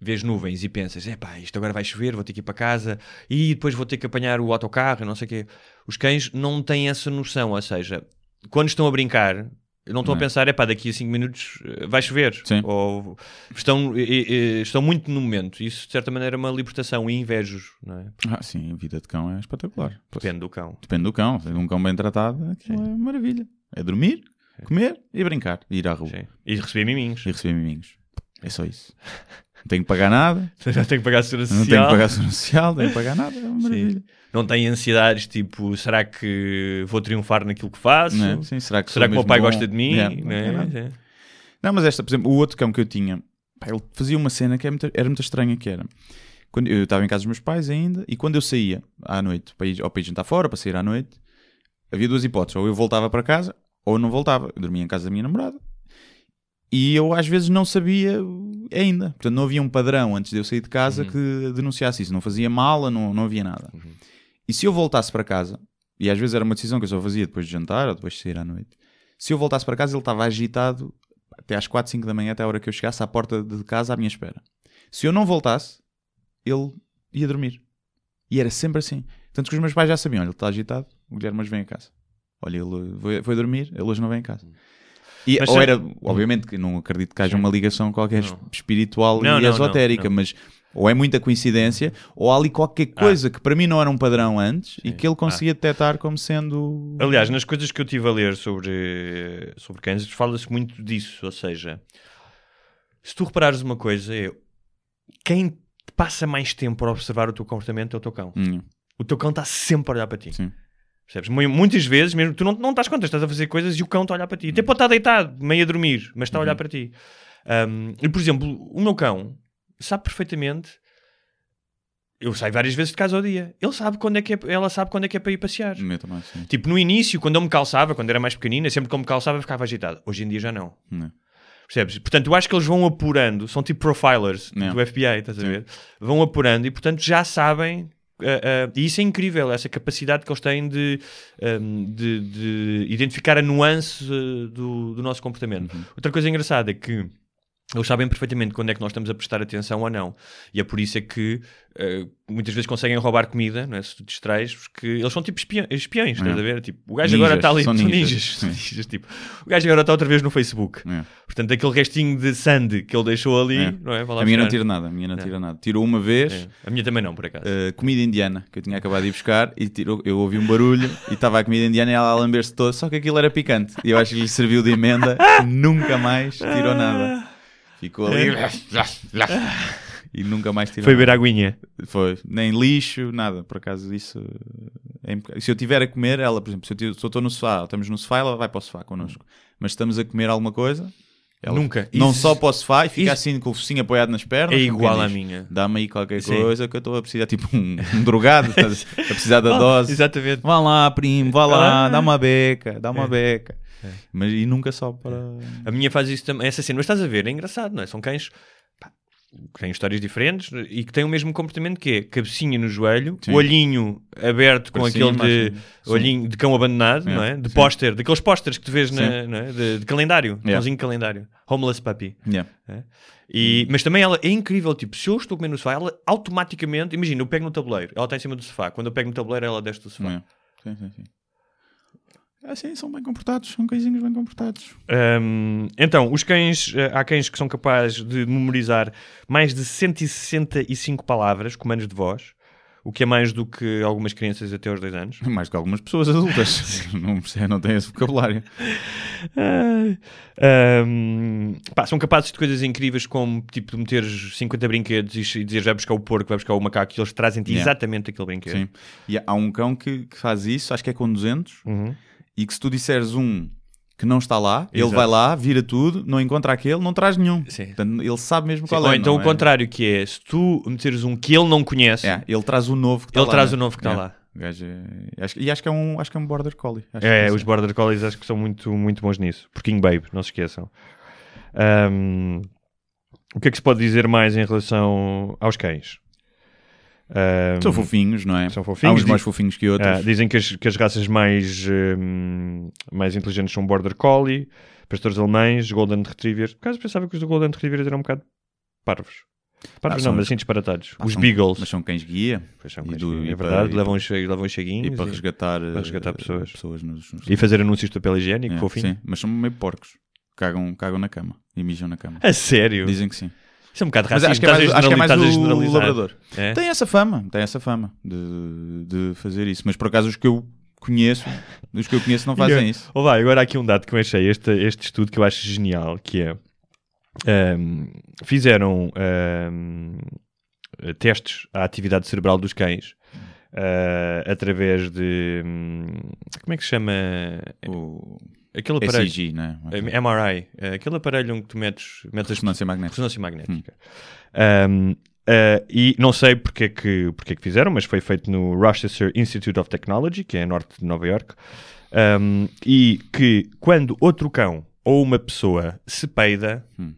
vês nuvens e pensas, epá, isto agora vai chover, vou ter que ir para casa e depois vou ter que apanhar o autocarro e não sei o quê. Os cães não têm essa noção, ou seja, quando estão a brincar, não estão Não a é. pensar, epá, daqui a 5 minutos eh, vai chover. Sim. Ou estão, eh, eh, estão muito no momento. Isso, de certa maneira, é uma libertação e invejo, não é? Ah, sim, a vida de cão é espetacular. Depende do cão. Depende do cão. É um cão bem tratado, aquilo é maravilha. É dormir, comer e brincar. E ir à rua. Sim. E receber miminhos. E receber miminhos. É só isso. Não tenho que pagar nada. Já tenho que pagar a segurança Não social. tenho que pagar segurança social, não tenho que pagar nada. É uma maravilha. Não tem ansiedades tipo, será que vou triunfar naquilo que faço? Não é? Sim, será que Será que o meu pai bom? gosta de mim? Yeah, Não não é? nada. É. Não, mas esta, por exemplo, o outro cão que eu tinha, pá, ele fazia uma cena que era muito, era muito estranha, que era... Quando eu estava em casa dos meus pais ainda, e quando eu saía à noite, para ir, ou para ir jantar fora, para sair à noite, havia duas hipóteses. Ou eu voltava para casa, ou eu não voltava. Eu dormia em casa da minha namorada. E eu às vezes não sabia ainda. Portanto, não havia um padrão antes de eu sair de casa que denunciasse isso. Não fazia mala, não, não havia nada. E se eu voltasse para casa, e às vezes era uma decisão que eu só fazia depois de jantar ou depois de sair à noite, se eu voltasse para casa, ele estava agitado até às 4, 5 da manhã, até a hora que eu chegasse à porta de casa à minha espera. Se eu não voltasse, ele ia dormir. E era sempre assim. Tanto que os meus pais já sabiam, olha, ele está agitado, o Guilherme hoje vem a casa. Olha, ele foi, foi dormir, ele hoje não vem a casa. E, Mas ou era, obviamente que não acredito que haja uma ligação qualquer Não. espiritual Não, e não, esotérica, mas ou é muita coincidência, ou há ali qualquer coisa que para mim não era um padrão antes e que ele conseguia detectar como sendo. Aliás, nas coisas que eu estive a ler sobre, sobre cães, fala-se muito disso. Ou seja, se tu reparares uma coisa, é quem passa mais tempo a observar o teu comportamento é o teu cão. Hum, O teu cão está sempre a olhar para ti. Sim. Percebes? Mu- Muitas vezes, mesmo tu não, não estás conta, estás a fazer coisas e o cão está a olhar para ti. Até pode estar deitado, meio a dormir, mas está a olhar para ti. Um, e, por exemplo, o meu cão sabe perfeitamente. Eu saio várias vezes de casa ao dia. Ele sabe quando é que é, ela sabe quando é que é para ir passear. também. Tipo, no início, quando eu me calçava, quando era mais pequenina, sempre que eu me calçava, eu ficava agitado. Hoje em dia já não. Não. Percebes? Portanto, eu acho que eles vão apurando, são tipo profilers Não. do FBI, estás a ver? Vão apurando e, portanto, já sabem. Ah, ah, e isso é incrível, essa capacidade que eles têm de, ahm, de, de identificar a nuance ah, do, do nosso comportamento. Uhum. Outra coisa engraçada é que eles sabem perfeitamente quando é que nós estamos a prestar atenção ou não. E é por isso é que ah, muitas vezes conseguem roubar comida, não é? se tu distrais, porque eles são tipo espiões, estás É. a ver? Tipo, o gajo Ninjas, agora está ali, são ninjas. ninjas, ninjas, tipo, o gajo agora está outra vez no Facebook. É. Portanto, aquele restinho de sand que ele deixou ali, É. não é? Vai lá A minha não tira nada, a minha não É. tira nada. Tirou uma vez. É. A minha também não, por acaso. Uh, comida indiana que eu tinha acabado de ir buscar e tirou, eu ouvi um barulho e estava a comida indiana e ela a lamber-se toda, só que aquilo era picante e eu acho que lhe serviu de emenda nunca mais tirou nada. Ficou ali e nunca mais tirou Foi a aguinha. Foi, nem lixo, nada. Por acaso, isso é. Se eu tiver a comer, ela, por exemplo, se eu estou no sofá, estamos no sofá, ela vai para o sofá connosco. Mas estamos a comer alguma coisa, ela Nunca. não Isso- só para o sofá e fica isso- assim com o focinho apoiado nas pernas. É igual à minha. Dá-me aí qualquer Sim. coisa que eu estou a precisar, tipo um, um drogado, estás a precisar da dose. Exatamente. Vá lá, primo, vá lá, Ah. dá uma beca, dá uma É. beca. Mas e nunca só para. A minha faz isso também. Essa cena, mas estás a ver, é engraçado, não é? São cães pá, que têm histórias diferentes e que têm o mesmo comportamento que é cabecinha no joelho, Sim. olhinho aberto com aquele de olhinho de cão abandonado, É, não é? De sim. póster, daqueles pósteres que tu vês na, não é? de, de calendário, Yeah. de calendário, homeless puppy. Yeah. E, mas também ela é incrível, tipo, se eu estou comer no sofá, ela automaticamente, imagina, eu pego no tabuleiro, ela está em cima do sofá, quando eu pego no tabuleiro, ela desce do sofá. Yeah. Sim, sim, sim. Assim, são bem comportados, são cãezinhos bem comportados. Hum, então, os cães, eh, há cães que são capazes de memorizar mais de 165 palavras, comandos de voz, o que é mais do que algumas crianças até aos 2 anos. Mais que algumas pessoas adultas. não, não têm esse vocabulário. Hum, pá, são capazes de coisas incríveis como tipo de meteres 50 brinquedos e, dizeres vai buscar o porco, vai buscar o macaco e eles trazem-te Yeah. exatamente aquele brinquedo. Sim. E há um cão que, que faz isso, acho que é com 200, Uhum. E que se tu disseres um que não está lá, ele Exato. vai lá, vira tudo, não encontra aquele, não traz nenhum. Sim. Portanto, ele sabe mesmo Sim, qual Ou é. então não o é? contrário, que é se tu meteres um que ele não conhece, É, ele traz o novo que está ele lá. traz né? o novo que está É. lá. Gajo é- acho e acho que, é um, acho que é um border collie. É, que os border collies acho que são muito, muito bons nisso. Porquinho Babe, não se esqueçam. Ahm, o que é que se pode dizer mais em relação aos cães? Ahm, São fofinhos, não é? São Há fofinhos. uns mais fofinhos que outros. ah, dizem que as, que as raças mais, ahm, mais inteligentes são Border Collie, pastores alemães, Golden Retrievers. Por acaso pensava que os do Golden Retrievers eram um bocado parvos. Parvos Ah, não, mas assim disparatados. Ah, os são- Beagles. Mas são cães guia são cães, do- é e verdade, para- levam, os, levam os cheguinhos e para e- resgatar, para resgatar eh, pessoas. pessoas nos, nos- e fazer anúncios de papel higiênico, É, fofinho. sim, mas são meio porcos. Cagam, cagam na cama e mijam na cama. A sério? Dizem que sim. Isso é um bocado Mas racista. acho que é mais, acho que é mais o labrador. É? Tem essa fama, tem essa fama de, de fazer isso. Mas por acaso os que eu conheço, os que eu conheço não fazem isso. Ou vai, agora há aqui um dado que eu achei, este, este estudo que eu acho genial, que é ehm, fizeram ehm, testes à atividade cerebral dos cães eh, através de hum, como é que se chama O aquele aparelho SIG, né? MRI, aquele aparelho onde tu metes, metes Ressonância magnética. ressonância magnética. Um, uh, e não sei porque é, que, porque é que fizeram, mas foi feito no Rochester Institute of Technology, que é a norte de Nova York, um, e que quando outro cão ou uma pessoa se peida, Hum.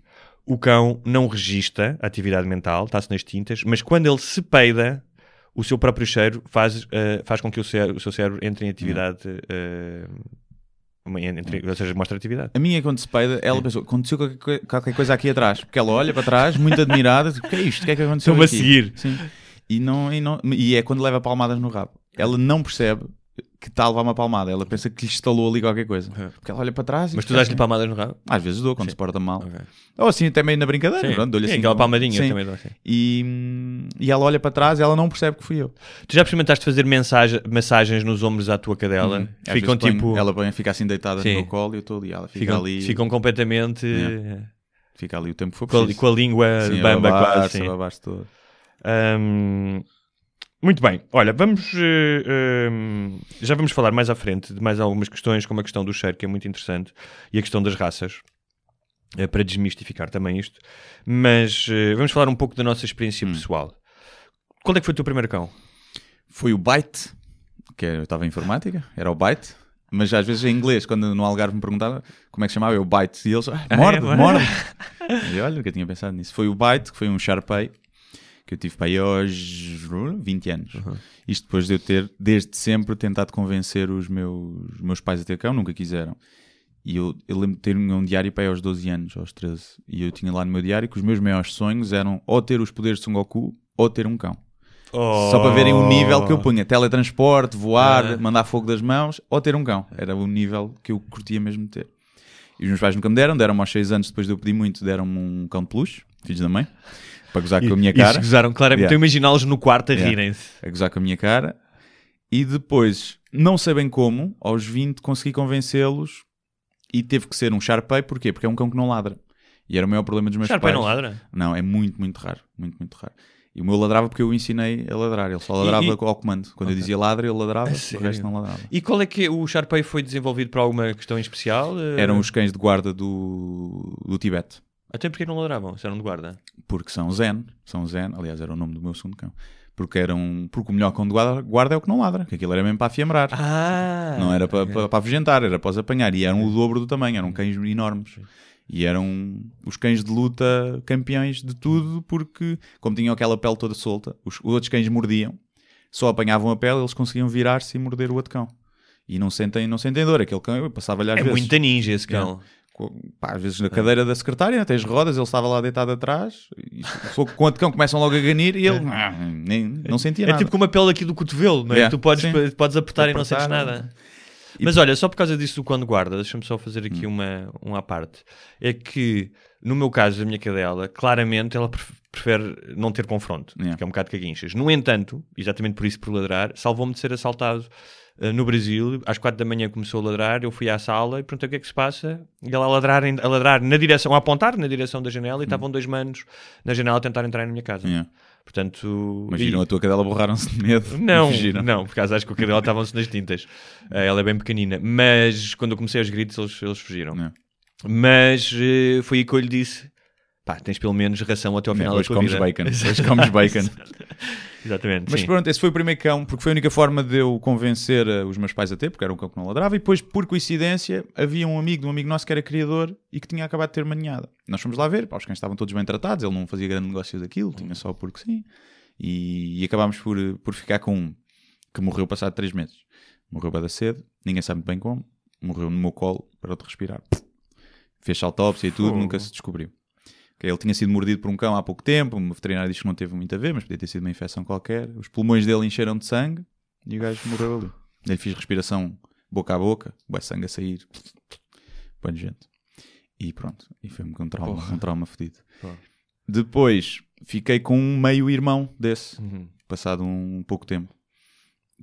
o cão não registra a atividade mental, está-se nas tintas, mas quando ele se peida, o seu próprio cheiro faz, uh, faz com que o, o seu cérebro entre em atividade, uh, uma- entre- ou seja, mostra atividade. A minha, quando se peida, ela pensou: aconteceu qualquer, coi- qualquer coisa aqui atrás. Porque ela olha para trás, muito admirada, tipo, o que é isto? O que é que aconteceu? Estou-me a aqui?" seguir. Sim. E, não, e, não, e é quando leva palmadas no rabo. ela não percebe que está a levar uma palmada. Ela pensa que lhe estalou ali qualquer coisa. Porque ela olha para trás e. Mas tu dás-lhe assim. palmadas no rabo? Às vezes dou, quando Sim. se porta mal. Ok. Ou assim, até meio na brincadeira. Sim. Pronto, dou-lhe Sim, assim. aquela palmadinha Sim. também dou assim. E, e ela olha para trás e ela não percebe que fui eu. Tu já experimentaste fazer mensagem, massagens nos ombros à tua cadela? Uhum. Ficam tipo. Ela põe, fica assim deitada Sim. no meu colo e eu estou ali. Ela fica ficam, ali. ficam completamente Yeah. Fica ali o tempo que for com, a, preciso. com a língua Sim, bamba quase. sim. a babar-se todo. Hum, muito bem, olha, vamos eh, hum, já vamos falar mais à frente de mais algumas questões, como a questão do cheiro, que é muito interessante, e a questão das raças, eh, para desmistificar também isto. Mas eh, vamos falar um pouco da nossa experiência Hum. pessoal. Qual é que foi o teu primeiro cão? Foi o Byte, que eu estava em informática, era o Byte. Mas às vezes em inglês, quando no Algarve me perguntavam como é que chamava, eu Byte. E eles, ah, morde, é? morde. e olha, nunca tinha pensado nisso. Foi o Byte, que foi um Sharpei, que eu tive para aí aos 20 anos. Isto depois de eu ter, desde sempre, tentado convencer os meus, meus pais a ter cão, nunca quiseram. E eu, eu lembro de ter um diário para aí aos 12 anos, aos 13. E eu tinha lá no meu diário que os meus maiores sonhos eram ou ter os poderes de Son Goku ou ter um cão. Só para verem o nível que eu punha. Teletransporte, voar, mandar fogo das mãos ou ter um cão. Era o nível que eu curtia mesmo ter. E os meus pais nunca me deram. Deram-me aos 6 anos, depois de eu pedir muito, deram-me um cão de peluche, filhos da mãe, para gozar com a minha E cara. se gozaram, claramente, Yeah. estou a imaginá-los no quarto a Yeah. rirem-se. A gozar com a minha cara. E depois, não sei bem como, aos 20 consegui convencê-los e teve que ser um Sharpei. Porquê? Porque é um cão que não ladra. E era o maior problema dos meus Sharpei pais. não ladra? Não, é muito, muito raro. Muito, muito raro. E o meu ladrava porque eu o ensinei a ladrar. Ele só ladrava E- e- ao comando. Quando eu dizia ladra, ele ladrava, o sério? resto não ladrava. E qual é que é- o Sharpei foi desenvolvido para alguma questão em especial? Eram os cães de guarda do, do Tibete. Até porque não ladravam, se eram de guarda. Porque são zen. São zen. Aliás, era o nome do meu segundo cão. Porque eram... Porque o melhor cão de guarda, guarda é o que não ladra. Que aquilo era mesmo para afiembrar. Ah! Não era para, para, para afugentar, era para os apanhar. E eram o dobro do tamanho, eram cães enormes. E eram os cães de luta campeões de tudo, porque, como tinham aquela pele toda solta, os, os outros cães mordiam, só apanhavam a pele, eles conseguiam virar-se e morder o outro cão. E não sentem, não sentem dor. Aquele cão, eu passava-lhe às É vezes. muito ninja esse cão. co- pá, às vezes na cadeira da secretária, tens rodas, ele estava lá deitado atrás, e com o cão começam logo a ganir e ele ah, nem, não sentia É nada. tipo como a pele aqui do cotovelo, não é? Yeah, Tu podes, sim. podes apertar, e não Apertar, sentes nada. Mas olha, só por causa disso do de guarda, deixa-me só fazer Hum. aqui uma, uma à parte. É que, no meu caso, a minha cadela, claramente ela pref- prefere não ter confronto, Yeah. que é um bocado caguinchas. No entanto, exatamente por isso, por ladrar, salvou-me de ser assaltado eh, no Brasil. Às quatro da manhã começou a ladrar, eu fui à sala e perguntei o que é que se passa. E ela a ladrar, a ladrar na direção, a apontar na direção da janela e estavam dois manos na janela a tentar entrar na minha casa. Hum. Yeah. Portanto, Mas e- viram a tua cadela, borraram-se de medo. e não, não, por acaso acho que o cadela estavam-se nas tintas. Eh, ela é bem pequenina. Mas quando eu comecei aos gritos, eles, eles fugiram. Não. Mas eh, foi aí que eu lhe disse: pá, tens pelo menos ração até ao final Hoje da tua comes vida. bacon. Hoje comes bacon. Exatamente. Mas sim. pronto, esse foi o primeiro cão, porque foi a única forma de eu convencer eh, os meus pais a ter, porque era um cão que não ladrava, e depois, por coincidência, havia um amigo de um amigo nosso que era criador e que tinha acabado de ter uma ninhada. Nós fomos lá ver, pá, os cães estavam todos bem tratados, ele não fazia grande negócio daquilo, tinha só porque sim. E, e acabámos por, eh, por ficar com um que morreu passado três meses. Morreu bem da sede, ninguém sabe muito bem como, morreu no meu colo, parou de respirar. Fez autópsia e tudo, nunca se descobriu. Ele tinha sido mordido por um cão há pouco tempo, o veterinário disse que não teve muito a ver, mas podia ter sido uma infecção qualquer. Os pulmões dele encheram de sangue e o gajo morreu ali. Ele fiz respiração boca a boca, o sangue a sair, põe gente. E pronto, e foi-me um trauma, um trauma fedido. Porra. Depois fiquei com um meio irmão desse, Uhum. passado um pouco tempo,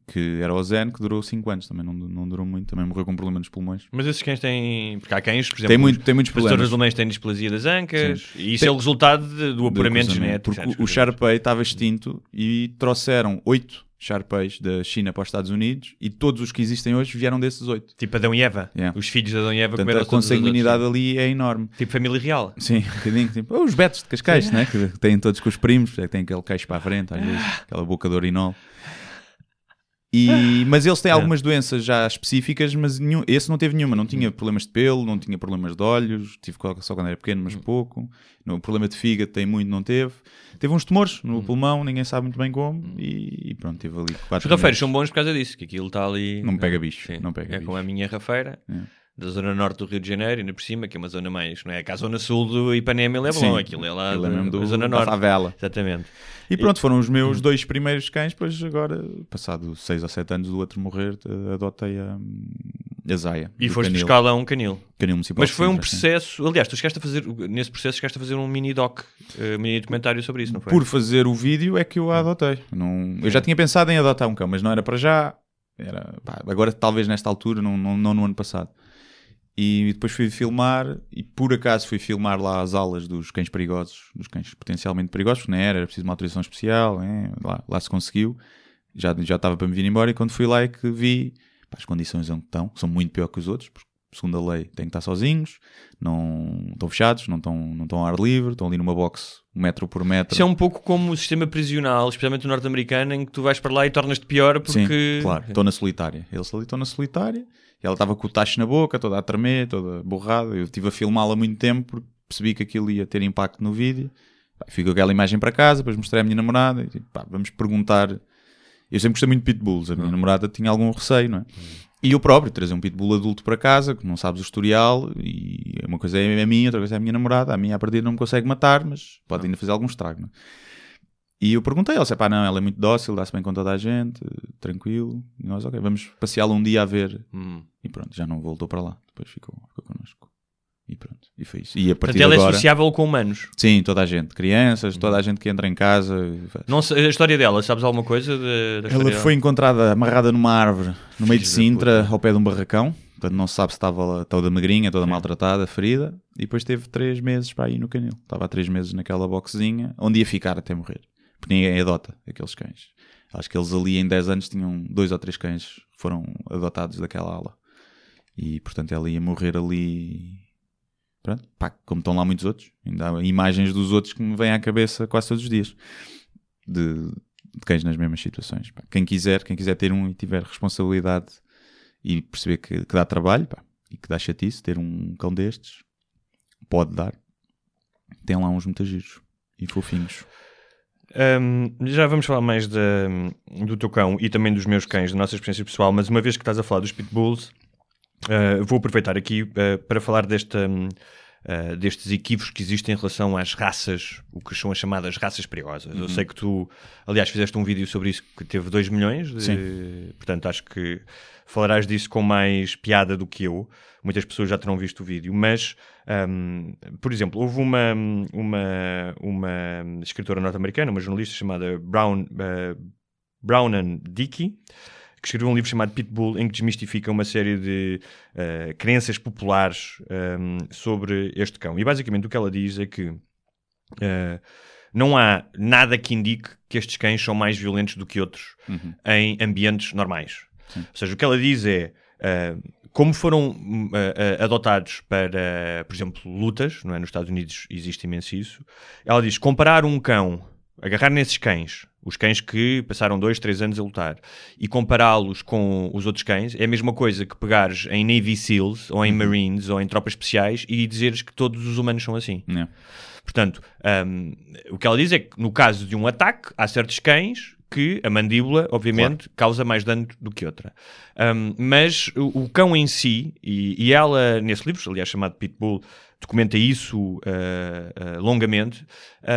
que era o Zen, que durou 5 anos, também não, não durou muito, também morreu com problema nos pulmões. Mas esses cães têm. Porque há cães, por exemplo. Tem, muito, tem muitos Os problemas. alemães têm displasia das ancas e isso Tem- é o resultado de- do apuramento genético. Porque o Sharpei estava extinto e trouxeram oito Sharpeis da China para os Estados Unidos e todos os que existem hoje vieram desses oito. Tipo Adão e Eva. Yeah. Os filhos de Adão e Eva Portanto, comeram a os consanguinidade ali é enorme. Tipo família real. Sim, um bocadinho. Tipo, oh, os betos de Cascais, né? que têm todos com os primos, é que têm aquele queixo para a frente, às vezes, aquela boca de urinol. E, mas eles têm algumas doenças já específicas, mas nenhum, esse não teve nenhuma. Não tinha problemas de pelo, não tinha problemas de olhos, tive só quando era pequeno, mas pouco. No problema de fígado tem muito, não teve. Teve uns tumores no pulmão, ninguém sabe muito bem como, e, e pronto, teve ali Os quatro rafeiros meses. são bons por causa disso, que aquilo está ali. Não pega bicho, Sim. não pega É bicho. como a minha rafeira. É. da zona norte do Rio de Janeiro, ainda por cima, que é uma zona mais, não é? Que a zona sul do Ipanema ele é bom, Sim, aquilo é lá aquilo é da- da do- zona da norte. favela. Exatamente. E pronto, foram os meus dois primeiros cães, pois agora, passado 6 ou 7 anos do outro morrer, eh, adotei a, a Zaya. E foste canil, buscar lá um canil. canil municipal Mas foi um processo, aliás, tu chegaste a fazer, nesse processo chegaste a fazer um mini doc, eh, mini documentário sobre isso, não foi? Por fazer o vídeo é que eu a adotei. Não, eu já tinha pensado em adotar um cão, mas não era para já. Era, pá, agora, talvez nesta altura, não, não, não no ano passado. E depois fui filmar, e por acaso fui filmar lá as aulas dos cães perigosos, dos cães potencialmente perigosos, não era, era preciso uma autorização especial, é, lá, lá se conseguiu. Já, já estava para me vir embora, e quando fui lá é que vi pá, as condições onde estão, são muito pior que os outros, porque segundo a lei têm que estar sozinhos, não estão fechados, não estão, não estão ao ar livre, estão ali numa box metro por metro. Isso é um pouco como o sistema prisional, especialmente o norte-americano, em que tu vais para lá e tornas-te pior porque... Sim, claro. Estou na solitária. Eles ali estão na solitária. E ela estava com o tacho na boca, toda a tremer, toda borrada. Eu estive a filmá-la muito tempo porque percebi que aquilo ia ter impacto no vídeo. Com aquela imagem para casa, depois mostrei à minha namorada e tipo, pá, vamos perguntar. Eu sempre gostei muito de pitbulls. A minha namorada tinha algum receio, não é? E eu próprio, trazer um pitbull adulto para casa, que não sabes o historial, e uma coisa é a minha, outra coisa é a minha namorada. A minha, a partir não me consegue matar, mas pode ainda fazer algum estrago, não é? E eu perguntei a ela, pá, não, ela é muito dócil, dá-se bem com toda a gente, tranquilo. E nós, ok, vamos passeá-la um dia a ver. Hum. E pronto, já não voltou para lá. Depois ficou, ficou connosco. E pronto, e foi isso. E a partir Portanto, ela de é agora... sociável com humanos. Sim, toda a gente. Crianças, toda a gente que entra em casa. Não a história dela, sabes alguma coisa da, da Ela foi encontrada amarrada numa árvore no meio de Sintra, ao pé de um barracão. Portanto, não se sabe se estava toda magrinha, toda maltratada, ferida. E depois teve três meses para ir no canil. Estava há três meses naquela boxezinha, onde ia ficar até morrer. Porque ninguém adota aqueles cães. Acho que eles ali em 10 anos tinham dois ou três cães que foram adotados daquela ala. E portanto ela ia morrer ali. Pronto, pá, como estão lá muitos outros. Ainda há imagens dos outros que me vêm à cabeça quase todos os dias. De, de cães nas mesmas situações. pá. Quem quiser, quem quiser ter um e tiver responsabilidade e perceber que, que dá trabalho pá, e que dá chatice ter um cão destes, pode dar. Tem lá uns muito giros e fofinhos. Hum, já vamos falar mais da- do teu cão e também dos meus cães, da nossa experiência pessoal, mas uma vez que estás a falar dos pitbulls, uh, vou aproveitar aqui uh, para falar desta, uh, destes equívocos que existem em relação às raças, o que são as chamadas raças perigosas. Uhum. Eu sei que tu, aliás, fizeste um vídeo sobre isso que teve 2 milhões, de- Sim. portanto acho que falarás disso com mais piada do que eu. Muitas pessoas já terão visto o vídeo, mas, hum, por exemplo, houve uma, uma, uma escritora norte-americana, uma jornalista chamada Brown, Brownan Dickey, que escreveu um livro chamado Pitbull, em que desmistifica uma série de uh, crenças populares um, sobre este cão. E basicamente o que ela diz é que uh, não há nada que indique que estes cães são mais violentos do que outros em ambientes normais. Ou seja, o que ela diz é. uh, como foram adotados para, por exemplo, lutas, não é? nos Estados Unidos existe imenso isso, ela diz: comparar um cão, agarrar nesses cães, os cães que passaram dois, três anos a lutar, e compará-los com os outros cães, é a mesma coisa que pegares em Navy SEALs, ou em Marines, ou em tropas especiais, e dizeres que todos os humanos são assim. É. Portanto, hum, o que ela diz é que no caso de um ataque, há certos cães que a mandíbula, obviamente, causa mais dano do que outra. Hum, mas o, o cão em si, e, e ela, nesse livro, aliás, chamado Pitbull, documenta isso uh, uh, longamente,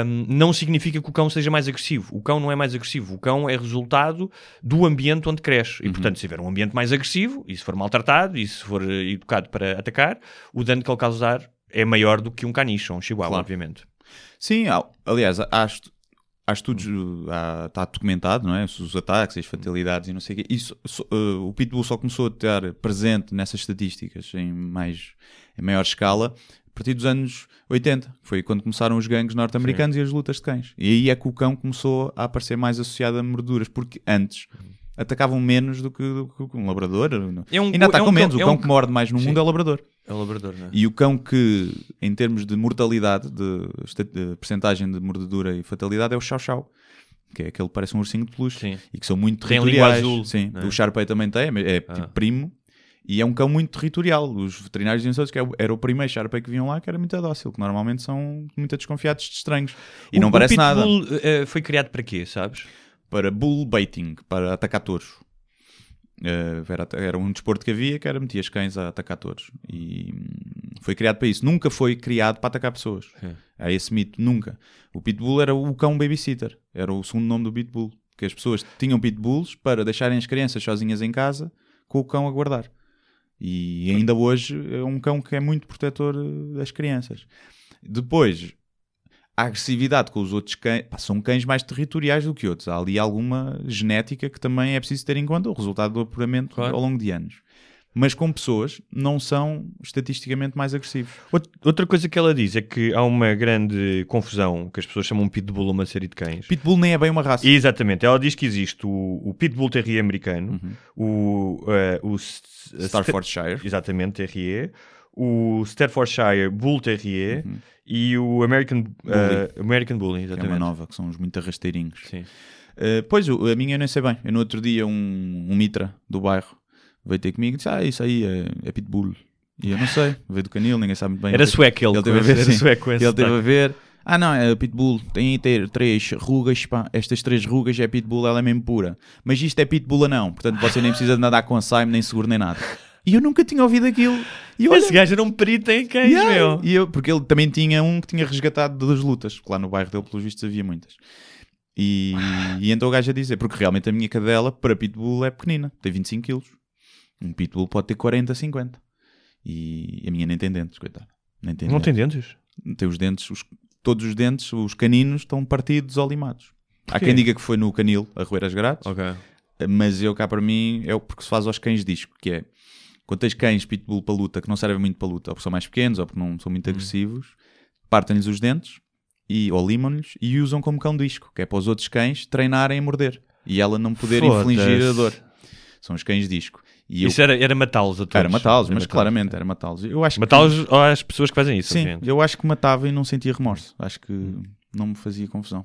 hum, não significa que o cão seja mais agressivo. O cão não é mais agressivo. O cão é resultado do ambiente onde cresce. E, portanto, se tiver um ambiente mais agressivo, e se for maltratado, e se for eh, educado para atacar, o dano que ele causar é maior do que um caniche ou um chihuahua, Claro. obviamente. Sim, aliás, estu- há estudos, há- está documentado, não é? Os ataques, as fatalidades e não sei o quê. Isso, só- eh, o Pitbull só começou a estar presente nessas estatísticas em, mais, em maior escala a partir dos anos 80. Foi quando começaram os gangues norte-americanos e as lutas de cães. E aí é que o cão começou a aparecer mais associado a morduras, porque antes atacavam menos do que, do que um labrador. É um- Ainda atacam é um cão- menos. O é cão um que morde mais no Sim. mundo é o labrador. É o labrador, não é? E o cão que, em termos de mortalidade, de, de percentagem de mordedura e fatalidade, é o chau-chau. Que é aquele que parece um ursinho de peluche. Sim. E que são muito Tem territoriais. azul, Sim. é? O Sharpei também tem, é, é tipo primo. E é um cão muito territorial. Os veterinários diziam todos que é o- era o primeiro Sharpei que vinham lá que era muito dócil, que normalmente são muito desconfiados de estranhos. E O- não o parece nada. Pitbull, eh, foi criado para quê, sabes? Para bull baiting, para atacar touros. Eh, era, era um desporto que havia que era metias cães a atacar todos. E hum, foi criado para isso. Nunca foi criado para atacar pessoas. Há esse mito, nunca. O Pitbull era o cão babysitter. Era o segundo nome do Pitbull. Que as pessoas tinham Pitbulls para deixarem as crianças sozinhas em casa com o cão a guardar. E ainda hoje é um cão que é muito protetor eh, das crianças. Depois, a agressividade com os outros cães pá, são cães mais territoriais do que outros. Há ali alguma genética que também é preciso ter em conta, o resultado do apuramento Claro. ao longo de anos. Mas com pessoas, não são estatisticamente mais agressivos. Out- Outra coisa que ela diz é que há uma grande confusão que as pessoas chamam pitbull uma série de cães. Pitbull nem é bem uma raça. Exatamente, ela diz que existe o, o Pitbull Terrier americano, o, eh, o S- Staffordshire. exatamente, Terrier, o Staffordshire Bull Terrier e o American eh, American Bully, que é exatamente. uma nova, que são uns muito arrasteirinhos. Sim. Uh, pois, a minha eu nem sei bem. Eu no outro dia, um, um mitra do bairro veio ter comigo e disse: Ah, isso aí é, é Pitbull. E eu não sei, veio do canil, ninguém sabe muito bem. Era Ele- sueco ele, ele teve a ver, era sueco esse Ele teve a ver. Ah, não, é Pitbull. Tem aí ter três rugas, pá. Estas três rugas é Pitbull, ela é mesmo pura. Mas isto é Pitbull não. Portanto, você nem precisa de nadar com açaime, nem seguro, nem nada. E eu nunca tinha ouvido aquilo. E eu, Esse olha, gajo era um perito em cães, Yeah, meu. E eu, porque ele também tinha um que tinha resgatado das lutas, porque lá no bairro dele, pelos vistos, havia muitas. E, e então o gajo a dizer, porque realmente a minha cadela para Pitbull é pequenina, tem 25 quilos. Um Pitbull pode ter 40, 50. E a minha nem tem dentes, coitada. Nem tem Não tem dentes. dentes? Tem os dentes, os- todos os dentes, os caninos estão partidos ou limados. Há quem diga que foi no canil a roer as grades, Ok. mas eu cá para mim é o porque se faz aos cães disco, que é quando tens cães pitbull para luta que não servem muito para luta, ou porque são mais pequenos, ou porque não são Hum. muito agressivos, partem-lhes os dentes e, ou limam-lhes e usam como cão disco, que é para os outros cães treinarem a morder e ela não poder infligir a dor. São os cães disco. E eu, Isso era, era matá-los a todos. era matá-los, mas matá-los. claramente era matá-los. Eu acho que- Matá-los às pessoas que fazem isso. Sim, obviamente. eu acho que matava e não sentia remorso. Acho que não me fazia confusão.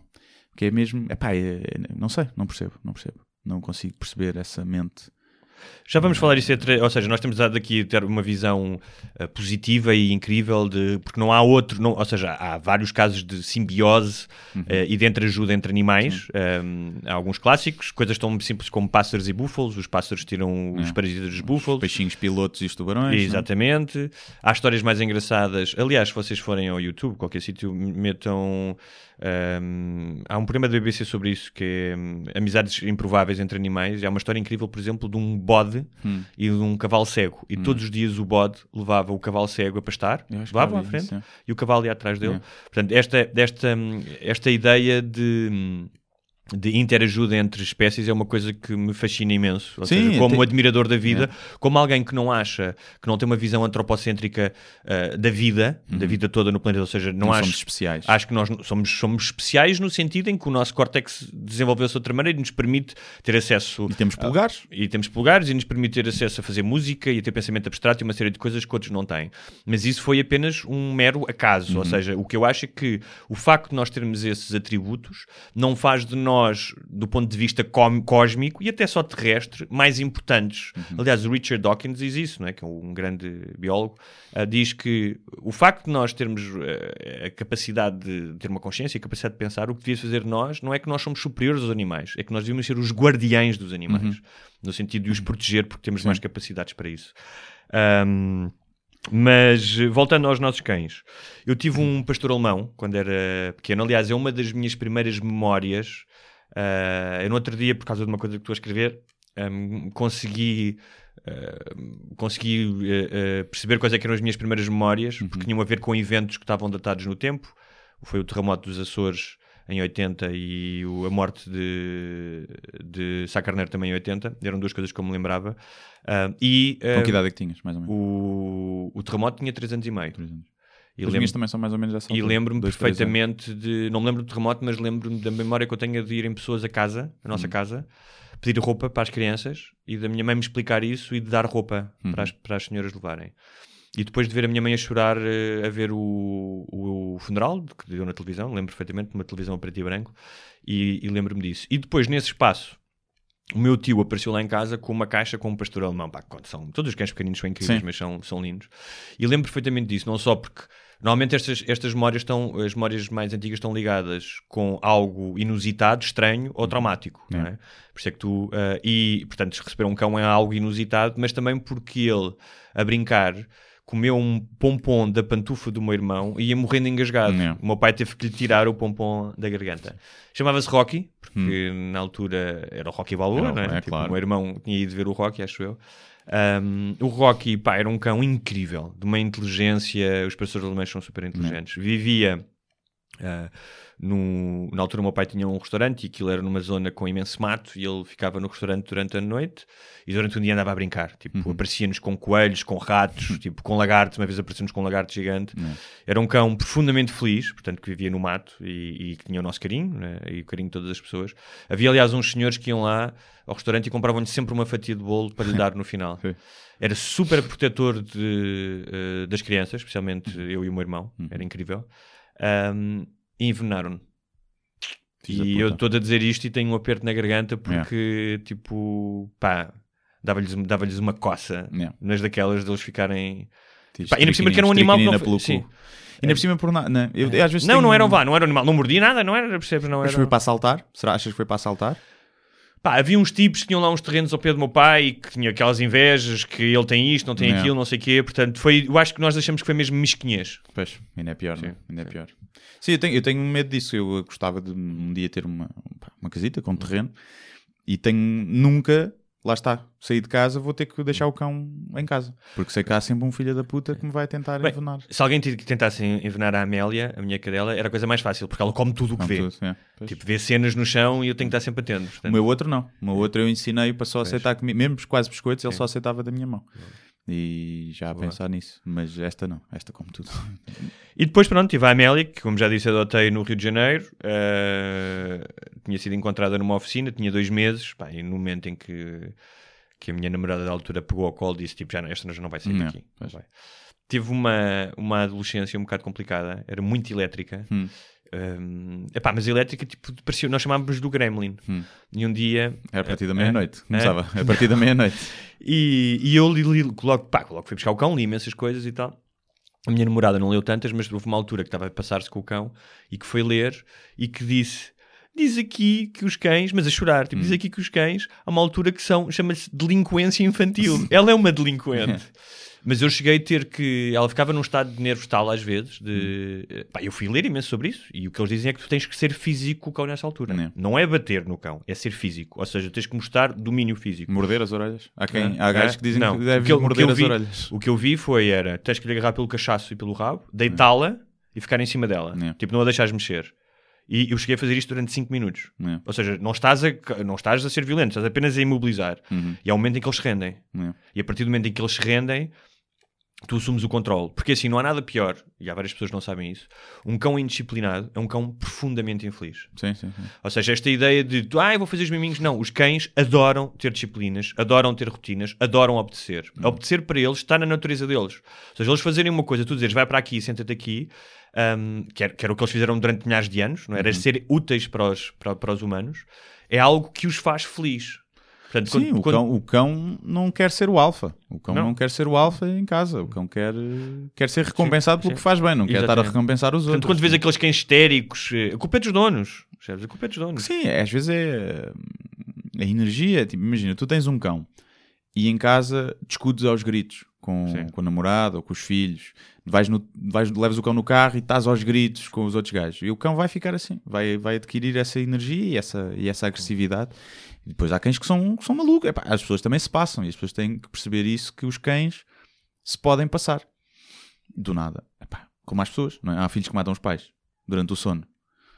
Porque é mesmo, epá, é, é- não sei, não percebo, não percebo. Não consigo perceber essa mente. Já vamos falar isso, entre, ou seja, nós temos dado aqui ter uma visão eh, positiva e incrível de porque não há outro, não, ou seja, há vários casos de simbiose eh, e de entreajuda entre animais. Um, há alguns clássicos, coisas tão simples como pássaros e búfalos. Os pássaros tiram os parasitas dos Os búfalos. peixinhos pilotos e os tubarões. não é? Exatamente. Há histórias mais engraçadas. Aliás, se vocês forem ao YouTube, qualquer sítio, metam. hum, há um programa da BBC sobre isso que é hum, Amizades Improváveis entre Animais. Há uma história incrível, por exemplo, de um bode Hum. e de um cavalo cego. E todos os dias o bode levava o cavalo cego a pastar, levava à frente isso, é. e o cavalo ia atrás dele. É. Portanto, esta, esta, hum, esta ideia de. De interajuda entre espécies é uma coisa que me fascina imenso. Ou Sim, seja, como tem- admirador da vida, como alguém que não acha, que não tem uma visão antropocêntrica ah, da vida, da vida toda no planeta, ou seja, não, Não acho, somos especiais. acho que nós somos, somos especiais no sentido em que o nosso córtex desenvolveu-se de outra maneira e nos permite ter acesso E temos a- polegares. e temos polegares e nos permite ter acesso a fazer música e a ter pensamento abstrato e uma série de coisas que outros não têm. Mas isso foi apenas um mero acaso. Uhum. Ou seja, o que eu acho é que o facto de nós termos esses atributos não faz de nós, do ponto de vista cósmico e até só terrestre, mais importantes. Uhum. Aliás, o Richard Dawkins diz isso, não é? que é um grande biólogo, ah, diz que o facto de nós termos ah, a capacidade de ter uma consciência e a capacidade de pensar, o que devia fazer nós não é que nós somos superiores aos animais, é que nós devíamos ser os guardiães dos animais, no sentido de os proteger porque temos mais capacidades para isso. Ahm, mas voltando aos nossos cães, eu tive um pastor alemão quando era pequeno. Aliás, é uma das minhas primeiras memórias. Ah, eu no outro dia, por causa de uma coisa que estou a escrever, ahm, consegui, ah, consegui ah, perceber quais é que eram as minhas primeiras memórias, porque tinham a ver com eventos que estavam datados no tempo. Foi o terremoto dos Açores em 80 e o- a morte de, de Sá Carneiro também em 80. Eram duas coisas que eu me lembrava. Ah, e Com ah, que idade é que tinhas, mais ou menos? o, o terremoto tinha 3 anos e meio. Três anos. E As lembro- minhas também são mais ou menos dessa e lembro-me perfeitamente de. Não me lembro do terremoto, mas lembro-me da memória que eu tenho de irem pessoas a casa, a Hum. nossa casa, pedir roupa para as crianças e da minha mãe me explicar isso e de dar roupa Uhum. para, as, para as senhoras levarem. E depois de ver a minha mãe a chorar eh, a ver o, o, o funeral que deu na televisão, lembro perfeitamente, numa televisão a preto e branco, e, e lembro-me disso. E depois, nesse espaço, o meu tio apareceu lá em casa com uma caixa com um pastor alemão. Pá, são, todos os cães pequeninos são incríveis, Sim. mas são, são lindos. E lembro perfeitamente disso, não só porque normalmente estas, estas memórias estão, as memórias mais antigas estão ligadas com algo inusitado, estranho ou traumático. Não é? Por isso é que tu. ah, e, portanto, receber um cão é algo inusitado, mas também porque ele, a brincar, comeu um pompom da pantufa do meu irmão e ia morrendo engasgado. Yeah. O meu pai teve que lhe tirar o pompom da garganta. Chamava-se Rocky, porque na altura era o Rocky Balboa, não é? é, Tipo, claro. O meu irmão tinha ido ver o Rocky, acho eu. Um, o Rocky, pá, era um cão incrível, de uma inteligência. Os pastores alemães são super inteligentes. Vivia. No- na altura, o meu pai tinha um restaurante e aquilo era numa zona com imenso mato. E ele ficava no restaurante durante a noite e durante o dia andava a brincar. Tipo, aparecia-nos com coelhos, com ratos, tipo, com lagartos. Uma vez apareceu-nos com um lagarto gigante. Era um cão profundamente feliz, portanto, que vivia no mato e, e que tinha o nosso carinho né, e o carinho de todas as pessoas. Havia, aliás, uns senhores que iam lá ao restaurante e compravam-lhe sempre uma fatia de bolo para lhe dar no final. Era super protetor de, eh, das crianças, especialmente eu e o meu irmão. Era incrível. Ahm, e envenenaram-no. E eu estou a dizer isto e tenho um aperto na garganta porque, tipo, pá, dava-lhes dava uma coça. Mas daquelas deles ficarem. Tipo, Pá, ainda por cima que era um animal que não foi- pelo sim. cu. Ainda por cima por nada. Não, eu, às vezes Não, tenho- não era um vá, não era um animal. Não mordia nada, não era, percebes? Não Mas era. foi para assaltar? Será achas que foi para assaltar? Pá, havia uns tipos que tinham lá uns terrenos ao pé do meu pai e que tinham aquelas invejas que ele tem isto, não tem Yeah. aquilo, não sei o quê. Portanto, foi, eu acho que nós achamos que foi mesmo mesquinhez. Pois, ainda é pior, Sim, não? ainda é pior. Sim, eu tenho, eu tenho medo disso. Eu gostava de um dia ter uma, uma casita com terreno e tenho nunca, lá está, sair de casa, vou ter que deixar o cão em casa. Porque sei que há sempre um filho da puta que me vai tentar Bem, envenenar. Se alguém tentasse envenenar a Amélia, a minha cadela, era a coisa mais fácil, porque ela come tudo o que vê. tudo, é. Tipo, vê cenas no chão e eu tenho que estar sempre atento. O Portanto, meu outro não. O meu outro eu ensinei para só aceitar comigo. Mesmo quase biscoitos, ele só aceitava da minha mão. E já a pensar nisso. Mas esta não. Esta como tudo. E depois, pronto, tive a Amélia, que como já disse, adotei no Rio de Janeiro. eh, tinha sido encontrada numa oficina, tinha dois meses. Pá, e no momento em que, que a minha namorada da altura pegou ao colo, disse: tipo, já não, esta já não vai sair Não, daqui. Não vai. Tive uma, uma adolescência um bocado complicada, era muito elétrica. Hum. Um, epá, mas elétrica, tipo, parecia, nós chamávamos do Gremlin. Hum. E um dia. Era a partir da meia-noite. eh, Começava. A partir da meia-noite. e, e eu li, li, logo, pá, logo fui buscar o cão, li imensas coisas e tal. A minha namorada não leu tantas, mas houve uma altura que estava a passar-se com o cão e que foi ler e que disse: Diz aqui que os cães, mas a chorar, tipo, diz aqui que os cães, há uma altura que são, chama-se delinquência infantil. Ela é uma delinquente. Mas eu cheguei a ter que. Ela ficava num estado de nervos tal às vezes. De... Pá, eu fui ler imenso sobre isso. E o que eles dizem é que tu tens que ser físico com o cão nessa altura. Não. Não é bater no cão, é ser físico. Ou seja, tens que mostrar domínio físico. Morder as orelhas. Há, quem, Ah, há gajos ah, que dizem não. que deves que que morder eu as vi- orelhas. O que eu vi foi, era, tens que lhe agarrar pelo cachaço e pelo rabo, deitá-la e ficar em cima dela. É. Tipo, não a deixares mexer. E eu cheguei a fazer isto durante 5 minutos. É. Ou seja, não estás, a, não estás a ser violento, estás apenas a imobilizar. Uhum. E há um momento em que eles se rendem. É. E a partir do momento em que eles se rendem, tu assumes o controle. Porque assim, não há nada pior, e há várias pessoas que não sabem isso, um cão indisciplinado é um cão profundamente infeliz. Sim, sim, sim. Ou seja, esta ideia de tu, ah, eu vou fazer os miminhos. Não, os cães adoram ter disciplinas, adoram ter rotinas, adoram obedecer. Obedecer para eles está na natureza deles. Ou seja, eles fazerem uma coisa, tu dizes, vai para aqui, senta-te aqui, hum, que, era, que era o que eles fizeram durante milhares de anos, não é? era ser úteis para os, para, para os humanos, é algo que os faz feliz. Portanto, Sim, quando- o, quando- cão, o cão não quer ser o alfa. O cão não, Não. quer ser o alfa em casa. O cão quer, quer ser recompensado pelo sim. que faz bem, não quer estar a Exatamente. recompensar os Portanto, outros. quando vês aqueles cães histéricos, eh, a culpa é dos donos. Percebes? A culpa é dos donos. Sim, é, às vezes é a energia. Tipo, imagina, tu tens um cão e em casa discutes aos gritos com, Sim. com a namorada ou com os filhos. Vais no, vais, levas o cão no carro e estás aos gritos com os outros gajos. E o cão vai ficar assim, vai, vai adquirir essa energia e essa, e essa agressividade. E depois há cães que são, que são malucos. Epá, as pessoas também se passam e as pessoas têm que perceber isso: que os cães se podem passar do nada. Epá, como as pessoas, não é? Há filhos que matam os pais durante o sono.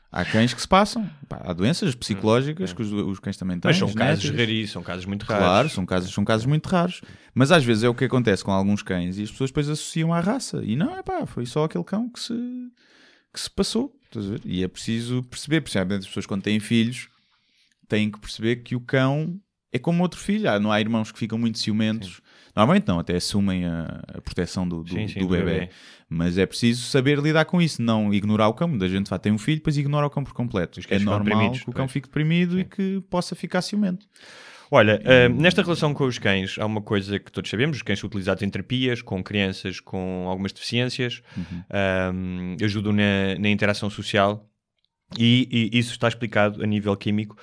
Há cães que se passam. Epá, há doenças psicológicas que os, os cães também têm. Mas são casos raríssimos, são casos muito raros. Claro, são casos, são casos muito raros. Mas às vezes é o que acontece com alguns cães e as pessoas depois associam à raça. E não, é pá, foi só aquele cão que se, que se passou. E é preciso perceber, principalmente as pessoas quando têm filhos, têm que perceber que o cão é como outro filho. Há- não há irmãos que ficam muito ciumentos. Normalmente não, até assumem a, a proteção do, do, Sim, sim, do do bebê. bebê. Mas é preciso saber lidar com isso, não ignorar o cão. Muita gente faz, tem um filho, depois ignora o cão por completo. É normal que o cão fique deprimido e que possa ficar ciumento. Olha, ah, nesta relação com os cães, há uma coisa que todos sabemos: os cães são utilizados em terapias com crianças com algumas deficiências, ah, ajudam na, na interação social e, e isso está explicado a nível químico.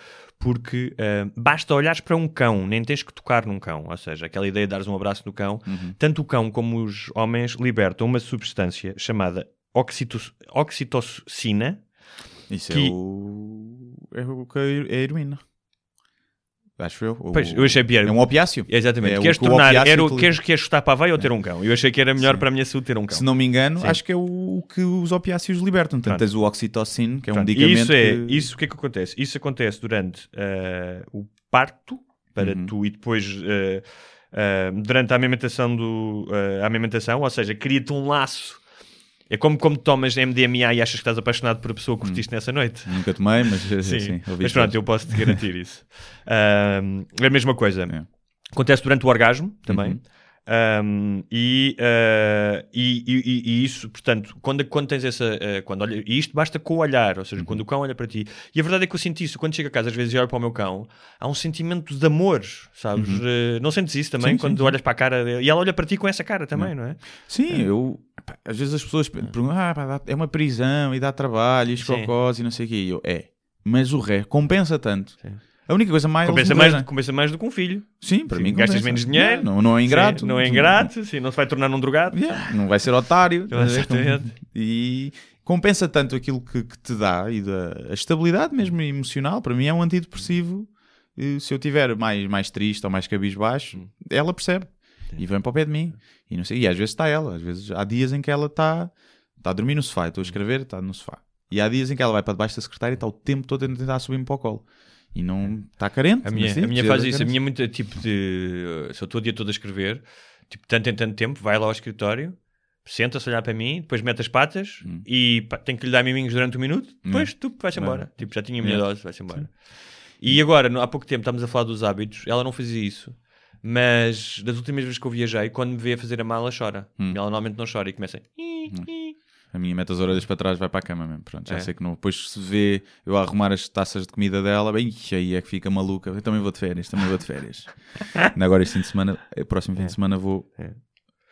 Porque ah, basta olhares para um cão, nem tens que tocar num cão. Ou seja, aquela ideia de dares um abraço no cão. Tanto o cão como os homens libertam uma substância chamada oxito- oxitocina, Isso Que- é o. É o que é a heroína. Acho eu. O- Pois, eu achei pior. É um opiáceo. Exatamente. É o queres que o tornar, opiáceo era o, queres, queres chutar para a veia ou ter um cão? Eu achei que era melhor Sim. para a minha saúde ter um cão. Se não me engano, Sim. acho que é o, o que os opiáceos libertam. Portanto, Pronto. tens o oxitocina, que é um Pronto, medicamento. isso é, que- isso o que é que acontece? Isso acontece durante ah, o parto, para Uhum. tu e depois ah, ah, durante a amamentação do a amamentação, ou seja, cria-te um laço. É como como tomas MDMA e achas que estás apaixonado por a pessoa que curtiste nessa noite. Nunca tomei, mas sim, Sim, sim mas pronto, falar. eu posso te garantir isso. É a mesma coisa. É. Acontece durante o orgasmo também. Uhum. Ahm, e, ah, e, e- e- isso, portanto, quando, quando tens essa. ah, quando olha, e isto basta com o olhar, ou seja, Uhum. quando o cão olha para ti. E a verdade é que eu sinto isso. Quando chego a casa, às vezes e olho para o meu cão, há um sentimento de amor, sabes? Ah, não sentes isso também? Uhum. Sim, quando sim, sim. olhas para a cara dele. E ela olha para ti com essa cara também, não é? Sim, eu. Pá, Às vezes as pessoas perguntam: ah, pá, é uma prisão e dá trabalho e cocós e não sei o quê. E eu, é. Mas o resto compensa tanto. Sim. A única coisa mais. Compensa mais, compensa mais do que um filho. Sim, para Sim, mim gastas compensa. menos dinheiro. Não, não é ingrato. Sim, não é ingrato, sim, não se vai tornar num drogado. Yeah, não vai ser otário. Exatamente. E compensa tanto aquilo que, que te dá e da a estabilidade mesmo emocional. Para mim é um antidepressivo. E se eu estiver mais, mais triste ou mais cabisbaixo, Hum. ela percebe e vem para o pé de mim. E, não sei, e às vezes está ela. Às vezes há dias em que ela está está a dormir no sofá. Eu Estou a escrever, está no sofá. E há dias em que ela vai para debaixo da secretária e está o tempo todo a tentar subir-me para o colo. E não está carente. A minha, sim, a minha faz isso. A minha é muito tipo de. Se eu estou o dia todo a escrever, tipo, tanto em tanto tempo, vai lá ao escritório, senta-se a olhar para mim, depois mete as patas Hum. e pá, tem que lhe dar miminhos durante um minuto, depois tu vais embora. Tipo, já tinha a minha Yeah. dose, vais embora. E agora, há pouco tempo, estamos a falar dos hábitos, ela não fazia isso. Mas das últimas vezes que eu viajei, quando me vê a fazer a mala, chora. Hum. Ela normalmente não chora e começa. A minha mete as orelhas para trás, vai para a cama mesmo. Pronto, já É. sei que não. Depois se vê eu a arrumar as taças de comida dela, bem, aí é que fica maluca. Eu também vou de férias, também vou de férias. Ainda Agora este fim de semana, eh, próximo fim de semana vou. É.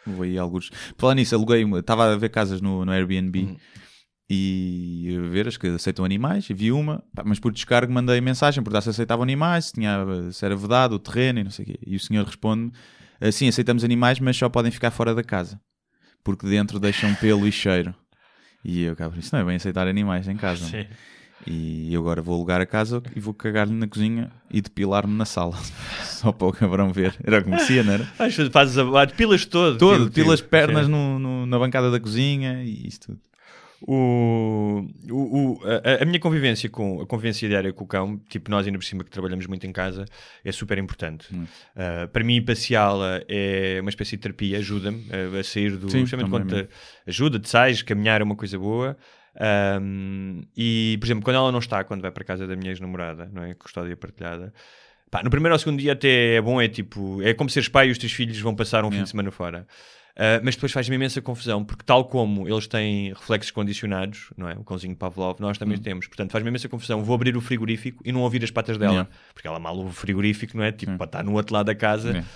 Vou aí a alguns. Falar nisso, aluguei, estava a ver casas no, no Airbnb Uhum. E ver as que aceitam animais e vi uma, pá, mas por descargo mandei mensagem por se aceitavam animais, se, tinha, se era vedado o terreno e não sei o quê. E o senhor responde: assim, aceitamos animais, mas só podem ficar fora da casa porque dentro deixam pelo e cheiro. E eu, cabrão, isso não é bem aceitar animais em casa. Sim. E eu agora vou alugar a casa e vou cagar-lhe na cozinha e depilar-me na sala. Só para o cabrão ver. Era o que merecia, não era? Faz- Fazes a. Depilas todo. Todo, tipo, depila as tipo, pernas sim. no, no- na bancada da cozinha e isso tudo. O, o, o- a, a minha convivência com a convivência diária com o cão, tipo nós ainda por cima que trabalhamos muito em casa, é super importante. Hum. Uh, para mim, passeá-la é uma espécie de terapia, ajuda-me uh, a sair do. Sim, também quando mesmo. te- sais, caminhar é uma coisa boa. Um, e, por exemplo, quando ela não está, quando vai para a casa da minha ex-namorada, não é? Custódia partilhada. Pá, no primeiro ou segundo dia até é bom, é tipo, é como seres pai e os teus filhos vão passar um fim Yeah. de semana fora. Uh, mas depois faz-me imensa confusão, porque tal como eles têm reflexos condicionados, não é? O cãozinho Pavlov, nós também temos. Portanto, faz-me imensa confusão. Vou abrir o frigorífico e não ouvir as patas dela. Yeah. Porque ela mal ouve o frigorífico, não é? Tipo, Sim. para estar no outro lado da casa. Yeah.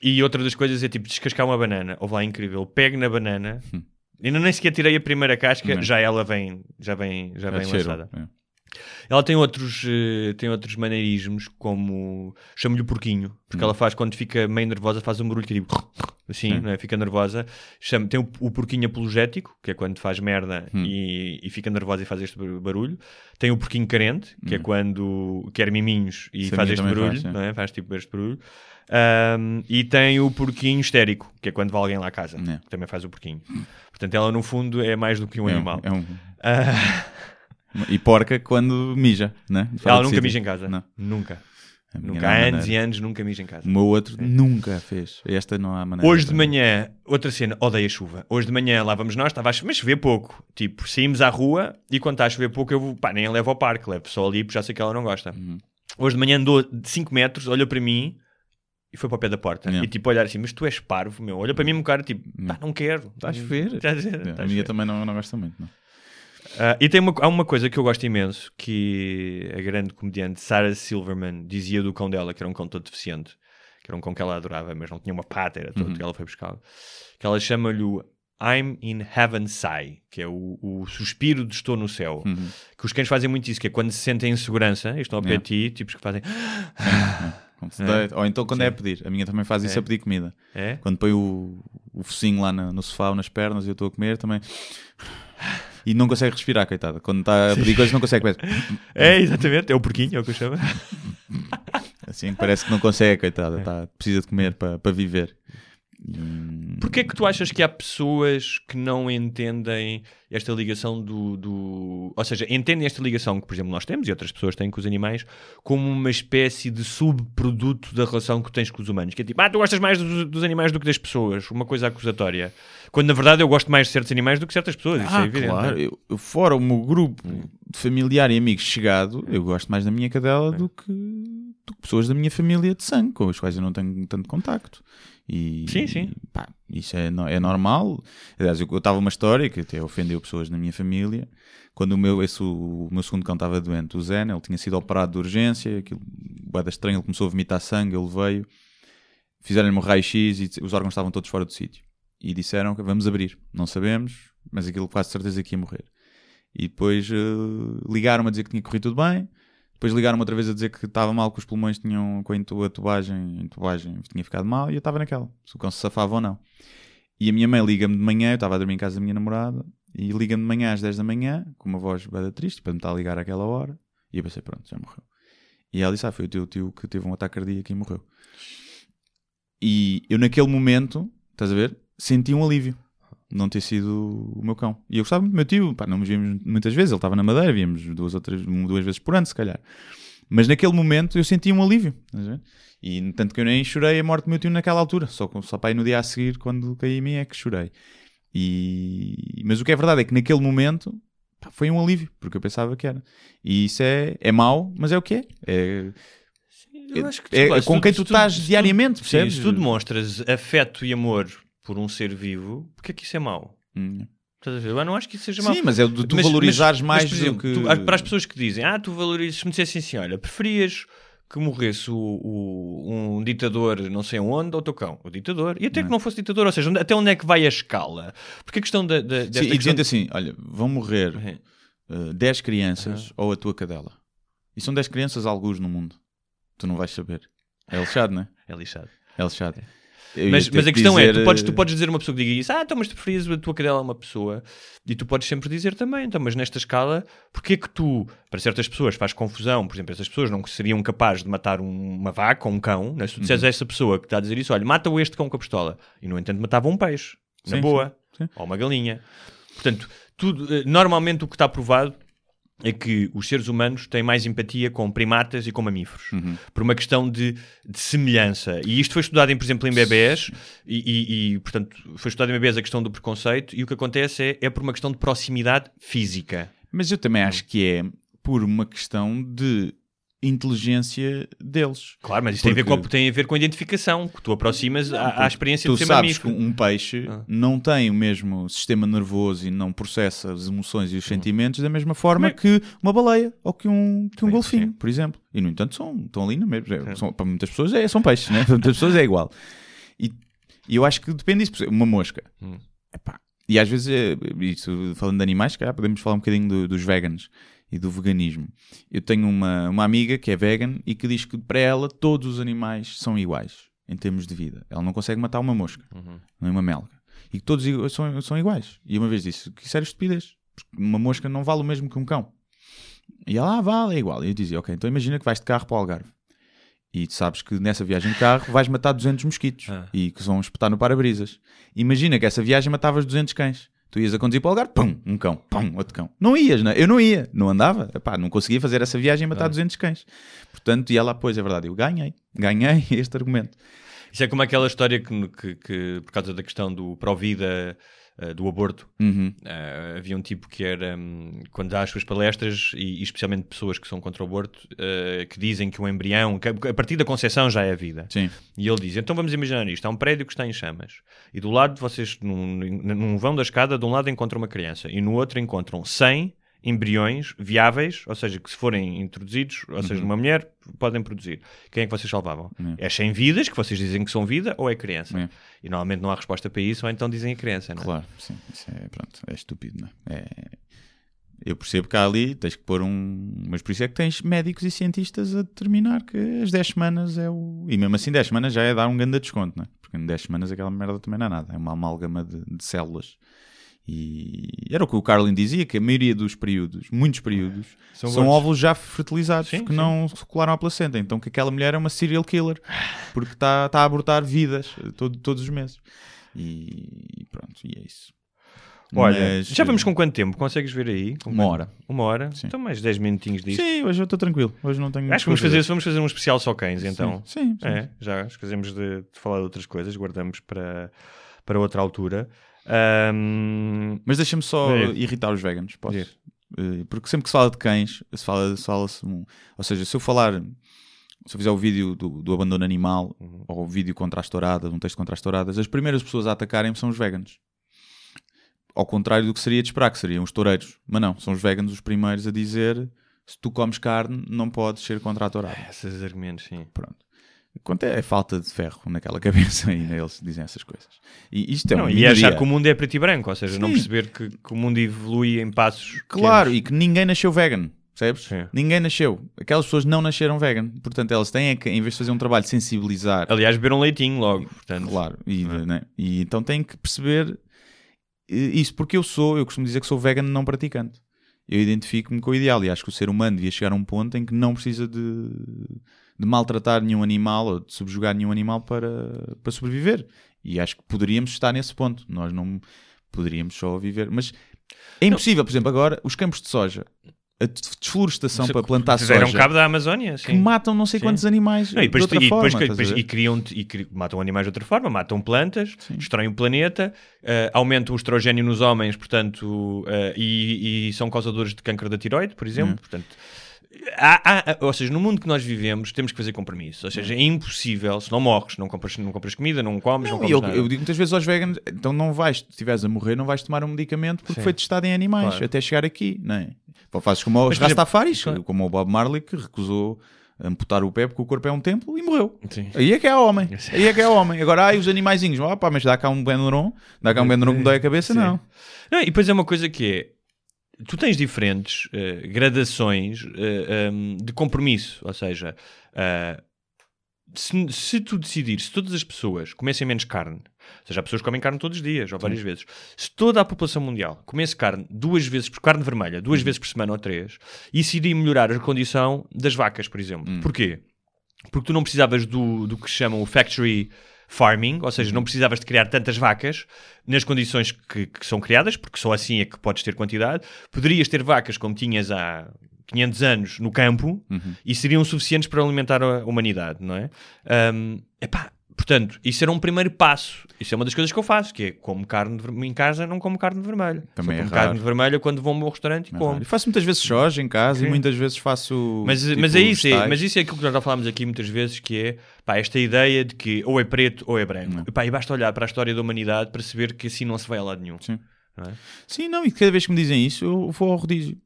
E outra das coisas é tipo descascar uma banana. Ou lá incrível, pego na banana. Hum. Ainda nem sequer tirei a primeira casca, Não. já ela vem, já vem, já É vem cheiro. lançada. É. Ela tem outros, eh, tem outros maneirismos, como chamo-lhe o porquinho, porque ela faz quando fica meio nervosa, faz um barulho é tipo assim, Hum. não é? fica nervosa. Chama, tem o, o porquinho apologético, que é quando faz merda Hum. e, e fica nervosa e faz este bar- barulho. Tem o porquinho carente, que é quando quer miminhos e faz este barulho, faz, não é? faz tipo este barulho. Ahm, e tem o porquinho histérico, que é quando vai alguém lá à casa, É. que também faz o porquinho. Portanto, ela no fundo é mais do que um É animal. é um- Ah, E porca quando mija, né? Fora ela nunca mija em casa. Não. Nunca. Nunca. há anos e anos nunca mija em casa. O meu outro nunca fez. Esta não há maneira. Hoje de manhã, outra cena, odeio a chuva. Hoje de manhã lá vamos nós, estava a chover, mas chover pouco. Tipo, saímos à rua e quando está a chover pouco eu vou, pá, nem a levo ao parque, levo só ali porque já sei que ela não gosta. Uhum. Hoje de manhã andou de 5 metros, olhou para mim e foi para o pé da porta. Yeah. E tipo, olhar assim, mas tu és parvo, meu. Olha para mim um cara tipo, pá, não quero. Está a chover. Está a É, a minha também não, não gosta muito. Não. Ah, e tem uma, há uma coisa que eu gosto imenso que a grande comediante Sarah Silverman dizia do cão dela, que era um cão todo deficiente, que era um cão que ela adorava, mas não tinha uma pata, era todo que ela foi buscar. Que ela chama-lhe o I'm in heaven sigh, que é o, o suspiro de estou no céu. Que os cães fazem muito isso, que é quando se sentem em segurança, estão ao pé de ti, tipos que fazem. Deita. Ou então quando é a pedir. A minha também faz isso É. a pedir comida. É? Quando põe o, o focinho lá na- no sofá ou nas pernas e eu estou a comer também. E não consegue respirar, coitada. Quando está a pedir coisas, não consegue. Parece, É, exatamente, é o porquinho, é o que eu chamo. assim, parece que não consegue, coitada. Tá, precisa de comer para para viver. E- Porquê é que tu achas que há pessoas que não entendem esta ligação do, do- Ou seja, entendem esta ligação que, por exemplo, nós temos e outras pessoas têm com os animais como uma espécie de subproduto da relação que tens com os humanos? Que é tipo, ah, tu gostas mais dos, dos animais do que das pessoas. Uma coisa acusatória. Quando, na verdade, eu gosto mais de certos animais do que certas pessoas. Isso é Ah, evidente. claro. é? Eu fora o meu grupo de familiar e amigos chegado, eu gosto mais da minha cadela do que, do que pessoas da minha família de sangue, com as quais eu não tenho tanto contacto. E, Sim, sim. pá, isso é, é normal. Aliás, eu estava uma história que até ofendeu pessoas na minha família. Quando o meu, esse, o, o meu segundo cão estava doente, o Zen, ele tinha sido operado de urgência, aquilo, bué da estranho, ele começou a vomitar sangue, ele veio, fizeram-lhe um raio-x e os órgãos estavam todos fora do sítio. E disseram que vamos abrir. Não sabemos, mas aquilo quase certeza que ia morrer. E depois eh, ligaram-me a dizer que tinha corrido tudo bem. Depois ligaram-me outra vez a dizer que estava mal, que os pulmões tinham, com a tubagem, a intubagem tinha ficado mal e eu estava naquela, se o cão se safava ou não. E a minha mãe liga-me de manhã, eu estava a dormir em casa da minha namorada, e liga-me de manhã às 10 da manhã, com uma voz bada triste, para me estar a ligar àquela hora, e eu pensei, pronto, já morreu. E ela disse, ah, foi o teu tio que teve um ataque cardíaco e morreu. E eu naquele momento, estás a ver, senti um alívio não ter sido o meu cão. E eu gostava muito do meu tio, pá, não nos víamos muitas vezes, ele estava na Madeira, víamos duas ou três, duas vezes por ano, se calhar. Mas naquele momento eu senti um alívio. E tanto que eu nem chorei a morte do meu tio naquela altura, só, só para aí no dia a seguir, quando caí em mim, é que chorei. E... Mas o que é verdade é que naquele momento pá, foi um alívio, porque eu pensava que era. E isso é, é mau, mas é o que é. É, Eu acho que, é- é com tu- quem se tu estás se diariamente, sim, percebes? se tu demonstras afeto e amor por um ser vivo, porque é que isso é mau? Hum. Eu não acho que isso seja mau. Sim, mas é de tu valorizares mais por do exemplo, que... tu- para as pessoas que dizem, ah, tu valorizas, se me dissessem assim, olha, preferias que morresse o, o- um ditador não sei onde ou o teu cão? O ditador. E até que não fosse ditador, ou seja, onde- até onde é que vai a escala? Porque a questão da, da, Sim, e questão... dizendo assim, olha, vão morrer Uhum. uh, 10 crianças ou a tua cadela. E são 10 crianças alguns no mundo. Tu não vais saber. É lixado, não é? É lixado. É lixado. Eu Mas, mas a que questão é, dizer, tu podes, tu uh, podes dizer uma pessoa que diga isso, ah, então mas tu preferias a tua cadela a uma pessoa, e tu podes sempre dizer também, então, mas nesta escala, porque é que tu, para certas pessoas, faz confusão, por exemplo, essas pessoas não seriam capazes de matar um- uma vaca ou um cão, né? se tu disseres a essa pessoa que está a dizer isso, olha, mata-o este cão com a pistola, e no entanto matava um peixe, na Sim, boa, sim, sim. ou uma galinha. Portanto, tudo, eh, normalmente o que está provado é que os seres humanos têm mais empatia com primatas e com mamíferos, Uhum. por uma questão de, de semelhança. E isto foi estudado, em, por exemplo, em bebés, e, e- e, portanto, foi estudado em bebés a questão do preconceito, e o que acontece é, é por uma questão de proximidade física. Mas eu também acho que é por uma questão de inteligência deles. Claro, mas isso tem a, ver com, tem a ver com a identificação, que tu aproximas à, à experiência Tu de ser sabes que mamífero. um peixe Ah. não tem o mesmo sistema nervoso e não processa as emoções e os sentimentos da mesma forma é- que uma baleia ou que um, que um golfinho, sim. por exemplo. E no entanto são, estão ali na mesma. é, são- para muitas pessoas é, são peixes, né? para muitas pessoas é igual. E, e eu acho que depende disso. Uma mosca. Hum. Epá, E às vezes, é, isso, falando de animais, calhar podemos falar um bocadinho do- dos veganos e do veganismo. Eu tenho uma, uma amiga que é vegan e que diz que para ela todos os animais são iguais em termos de vida. Ela não consegue matar uma mosca, nem uma melga. E que todos são, são iguais. E uma vez disse que isso era estupidez. Porque uma mosca não vale o mesmo que um cão. E ela, ah, vale, é igual. E eu dizia, ok, então imagina que vais de carro para o Algarve. E tu sabes que nessa viagem de carro vais matar 200 mosquitos Ah. e que vão espetar no para-brisas. Imagina que essa viagem matavas 200 cães. Tu ias a conduzir para o Algarve, pum, um cão, pum, outro cão. Não ias, não é? Eu não ia, não andava. Epá, não conseguia fazer essa viagem e matar 200 cães. Portanto, e ela, pois, é verdade, eu ganhei. Ganhei este argumento. Isso é como aquela história que, que- que, por causa da questão do pró-vida, eh, do aborto, Uhum. eh, havia um tipo que era, hum, quando dá as suas palestras, e, e especialmente pessoas que são contra o aborto, eh, que dizem que um embrião, que a partir da concepção já é vida. Sim. E ele diz: então vamos imaginar isto: há um prédio que está em chamas, e do lado, vocês, num, num vão da escada, de um lado encontram uma criança, e no outro encontram 100 embriões viáveis, ou seja, que se forem introduzidos, ou Uhum. seja, numa mulher, podem produzir. Quem é que vocês salvavam? É. É sem vidas, que vocês dizem que são vida, ou é criança? É. E normalmente não há resposta para isso, ou então dizem a criança, não é? Claro, sim, isso é, pronto, é estúpido, não é? É- Eu percebo que há ali tens que pôr um. Mas por isso é que tens médicos e cientistas a determinar que as 10 semanas é o. E mesmo assim, 10 semanas já é dar um grande desconto, não é? Porque em 10 semanas aquela merda também não é nada, é uma amálgama de, de células. E era o que o Carlin dizia, que a maioria dos períodos, muitos períodos, São são, gordos. óvulos já fertilizados Sim, que sim. não colaram à placenta. Então que aquela mulher é uma serial killer, porque está tá a abortar vidas eh, todo- todos os meses. E pronto, e é isso. Olha, Mas, já vamos com quanto tempo? Consegues ver aí? Com Uma quanto? hora. Uma hora? Sim. Então mais 10 minutinhos disto. Sim, hoje eu estou tranquilo. Hoje não tenho. Acho que vamos fazer, vamos fazer um especial só cães, então. Sim, sim. É, já esquecemos de, de falar de outras coisas, guardamos para, para outra altura. Ahm, Mas deixa-me só É. irritar os veganos, posso? Eh, Porque sempre que se fala de cães, se fala, se fala-se um- Ou seja, se eu falar. Se eu fizer o vídeo do, do abandono animal Uhum. ou o vídeo contra as touradas, um texto contra as touradas, as primeiras pessoas a atacarem são os veganos. Ao contrário do que seria de esperar, que seriam os toureiros. Mas não, são os veganos os primeiros a dizer se tu comes carne, não podes ser contra a tourada. esses argumentos, sim. Pronto. Quanto é, é falta de ferro naquela cabeça ainda eles dizem essas coisas. E isto é Não, e achar que o mundo é preto e branco, ou seja, não Sim. perceber que, que o mundo evolui em passos. Claro, pequenos. e que ninguém nasceu vegan, percebes? Sim. Ninguém nasceu. Aquelas pessoas não nasceram vegan. Portanto, elas têm é que, em vez de fazer um trabalho de sensibilizar, Aliás, beber um leitinho logo, portanto. claro, e, Não é? né? e então têm que perceber eh, isso, porque eu sou, eu costumo dizer que sou vegan não praticante. Eu identifico-me com o ideal e acho que o ser humano devia chegar a um ponto em que não precisa de, de maltratar nenhum animal ou de subjugar nenhum animal para, para sobreviver. E acho que poderíamos estar nesse ponto. Nós não poderíamos só viver. Mas é impossível, por exemplo, agora, os campos de soja, a desflorestação para plantar soja, cabo da Amazónia, que sim. matam não sei Sim. quantos animais Não, e depois, de outra e forma. que- depois- e criam, e matam animais de outra forma, matam plantas, Sim. destroem o planeta, eh, aumentam o estrogênio nos homens, portanto, eh, e, e são causadores de câncer da tiroide, por Hum. exemplo. Portanto, há- há- ou seja, no mundo que nós vivemos, temos que fazer compromissos. Ou seja, é impossível, se não morres, não compras, não compras comida, não comes, não, Não, comes eu, nada. eu digo muitas vezes aos veganos: então não vais, se estiveres a morrer, não vais tomar um medicamento porque Sim. foi testado em animais Claro. até chegar aqui, não é? Fazes como os Rastafaris, claro. como o Bob Marley, que recusou amputar o pé porque o corpo é um templo e morreu. Sim. Aí é que é homem. Sim. Aí é que é homem. Agora, ai, os animaizinhos, oh, pá, mas dá cá um Benuron, dá cá um Benuron que me dói a cabeça, não. Não, e depois é uma coisa que é. Tu tens diferentes eh, gradações eh, um, de compromisso. Ou seja, eh, se, se tu decidires, se todas as pessoas comessem menos carne, ou seja, há pessoas que comem carne todos os dias ou várias vezes, se toda a população mundial comesse carne duas vezes, por carne vermelha, duas vezes por semana ou três, isso iria melhorar a condição das vacas, por exemplo. Porquê? Porque tu não precisavas do, do que chamam o factory farming, ou seja, não precisavas de criar tantas vacas nas condições que, que são criadas, porque só assim é que podes ter quantidade. Poderias ter vacas como tinhas há 500 anos no campo e seriam suficientes para alimentar a humanidade, não é? Um, epá, portanto, isso era um primeiro passo. Isso é uma das coisas que eu faço, que é como carne de ver- em casa, não como carne vermelha. Também Só é como carne vermelha quando vou ao meu restaurante e como. Eu faço muitas vezes soja em casa Sim. e muitas vezes faço. Mas, tipo, mas, é isso, é, mas isso é aquilo que nós já falámos aqui muitas vezes, que é pá, esta ideia de que ou é preto ou é branco. E, pá, e basta olhar para a história da humanidade para saber que assim não se vai a lado nenhum. Sim. Não é? Sim, não, e cada vez que me dizem isso, eu vou ao rodízio.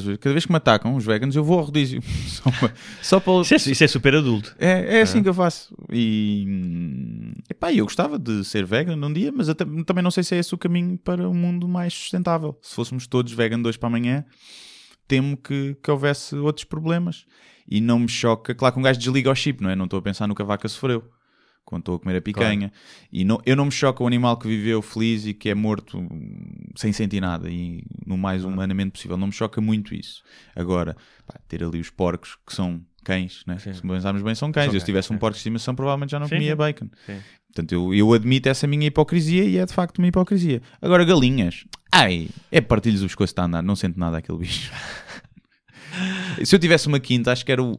Cada vez que me atacam os veganos, eu vou ao rodízio. Só, para- só para. Isso, é, isso é super adulto. É, é assim que eu faço. E hum, epá, eu gostava de ser vegan num dia, mas tam- também não sei se é esse o caminho para um mundo mais sustentável. Se fôssemos todos vegan de hoje para amanhã, temo que, que houvesse outros problemas. E não me choca. Claro que um gajo desliga o chip, não é? Não estou a pensar no que a vaca sofreu quando estou a comer a picanha. E não, eu não me choca o animal que viveu feliz e que é morto hum, sem sentir nada e no mais humanamente possível. Não me choca muito isso. Agora, pá, ter ali os porcos que são cães, né? Sim. se pensarmos bem, são cães. São eu se tivesse cães, um porco de estimação, provavelmente já não Sim, comia bacon. Sim. Portanto, eu, eu admito essa minha hipocrisia e é de facto uma hipocrisia. Agora, galinhas, ai, é partilhos os coisas está a andar, não sento nada aquele bicho. se eu tivesse uma quinta, acho que era o.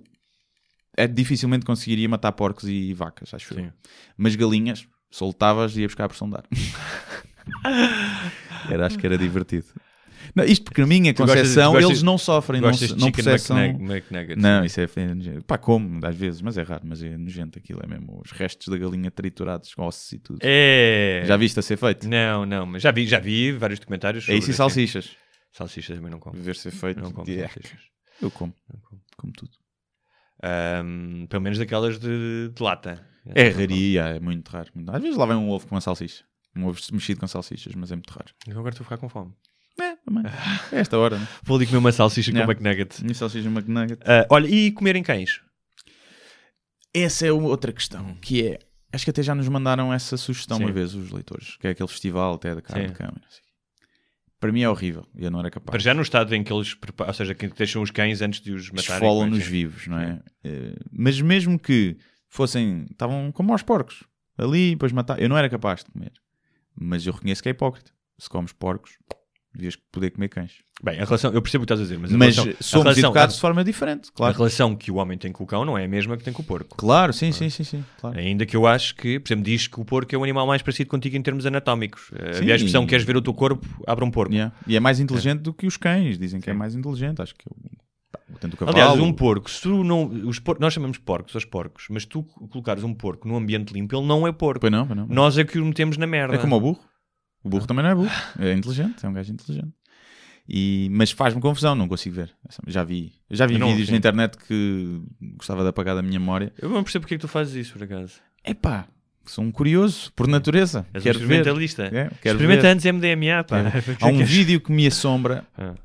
É, dificilmente conseguiria matar porcos e vacas, acho eu. Sim. Mas galinhas, soltavas e ia buscar a pressão de ar. era, acho que era divertido. Não, isto porque na minha concepção eles não sofrem, não, não processam. McNug- McNuggets? Não, isso é, é nojento. Pá, como, às vezes, mas é raro, mas é nojento aquilo, é mesmo os restos da galinha triturados com ossos e tudo. É. Já viste a ser feito? Não, não, mas já vi, já vi vários documentários É isso e salsichas. Salsichas também não como. Ver ser feito. Não como. Eu como. Não como. Como tudo. Ahm, pelo menos daquelas de, de lata. É raria, é muito raro. Às vezes lá vem um ovo com uma salsicha. Um ovo mexido com salsichas, mas é muito raro. Eu agora estou a ficar com fome. É, também. É esta hora, né? Vou ali comer uma salsicha com Yeah. McNuggets. E salsicha McNugget. Ah, olha, e comerem cães? Essa é outra questão, que é... Acho que até já nos mandaram essa sugestão Sim. uma vez, os leitores. Que é aquele festival até da carne Sim. de cama. e não sei o quê. Para mim é horrível. Eu não era capaz. Para já no estado em que eles preparam, ou seja, que deixam os cães antes de os matarem. Esfolam-nos Sim. vivos, não é? Eh, Mas mesmo que fossem... Estavam como aos porcos. Ali, depois matar... Eu não era capaz de comer. Mas eu reconheço que é hipócrita. Se comes porcos, devias poder comer cães. Bem, a relação, eu percebo o que estás a dizer, mas, a Mas relação, a somos relação- educados de forma diferente, A claro. relação que o homem tem com o cão não é a mesma que tem com o porco. Claro, sim, sim, sim, sim. Claro. Ainda que eu acho que, por exemplo, diz que o porco é o animal mais parecido contigo em termos anatómicos. Eh, Sim. A expressão, queres ver o teu corpo? Abre um porco. Yeah. E é mais inteligente do que os cães. Dizem que é mais inteligente. Acho que eu... cavalo... Aliás, um porco, se tu não. Os por- nós chamamos porcos aos porcos, mas tu colocares um porco num ambiente limpo, ele não é porco. Pois não, pois não. Nós é que o metemos na merda. É como o burro. O burro também não é burro. É inteligente, é um gajo inteligente. E, mas faz-me confusão, não consigo ver. Já vi, já vi não, vídeos sim. na internet que gostava de apagar da minha memória. Eu não percebo porque é que tu fazes isso, por acaso. Epá, sou um curioso, por natureza. És um quero ver. experimentalista. É, quero Experimenta ver. antes MDMA, pá. Há um vídeo que me assombra. Ah.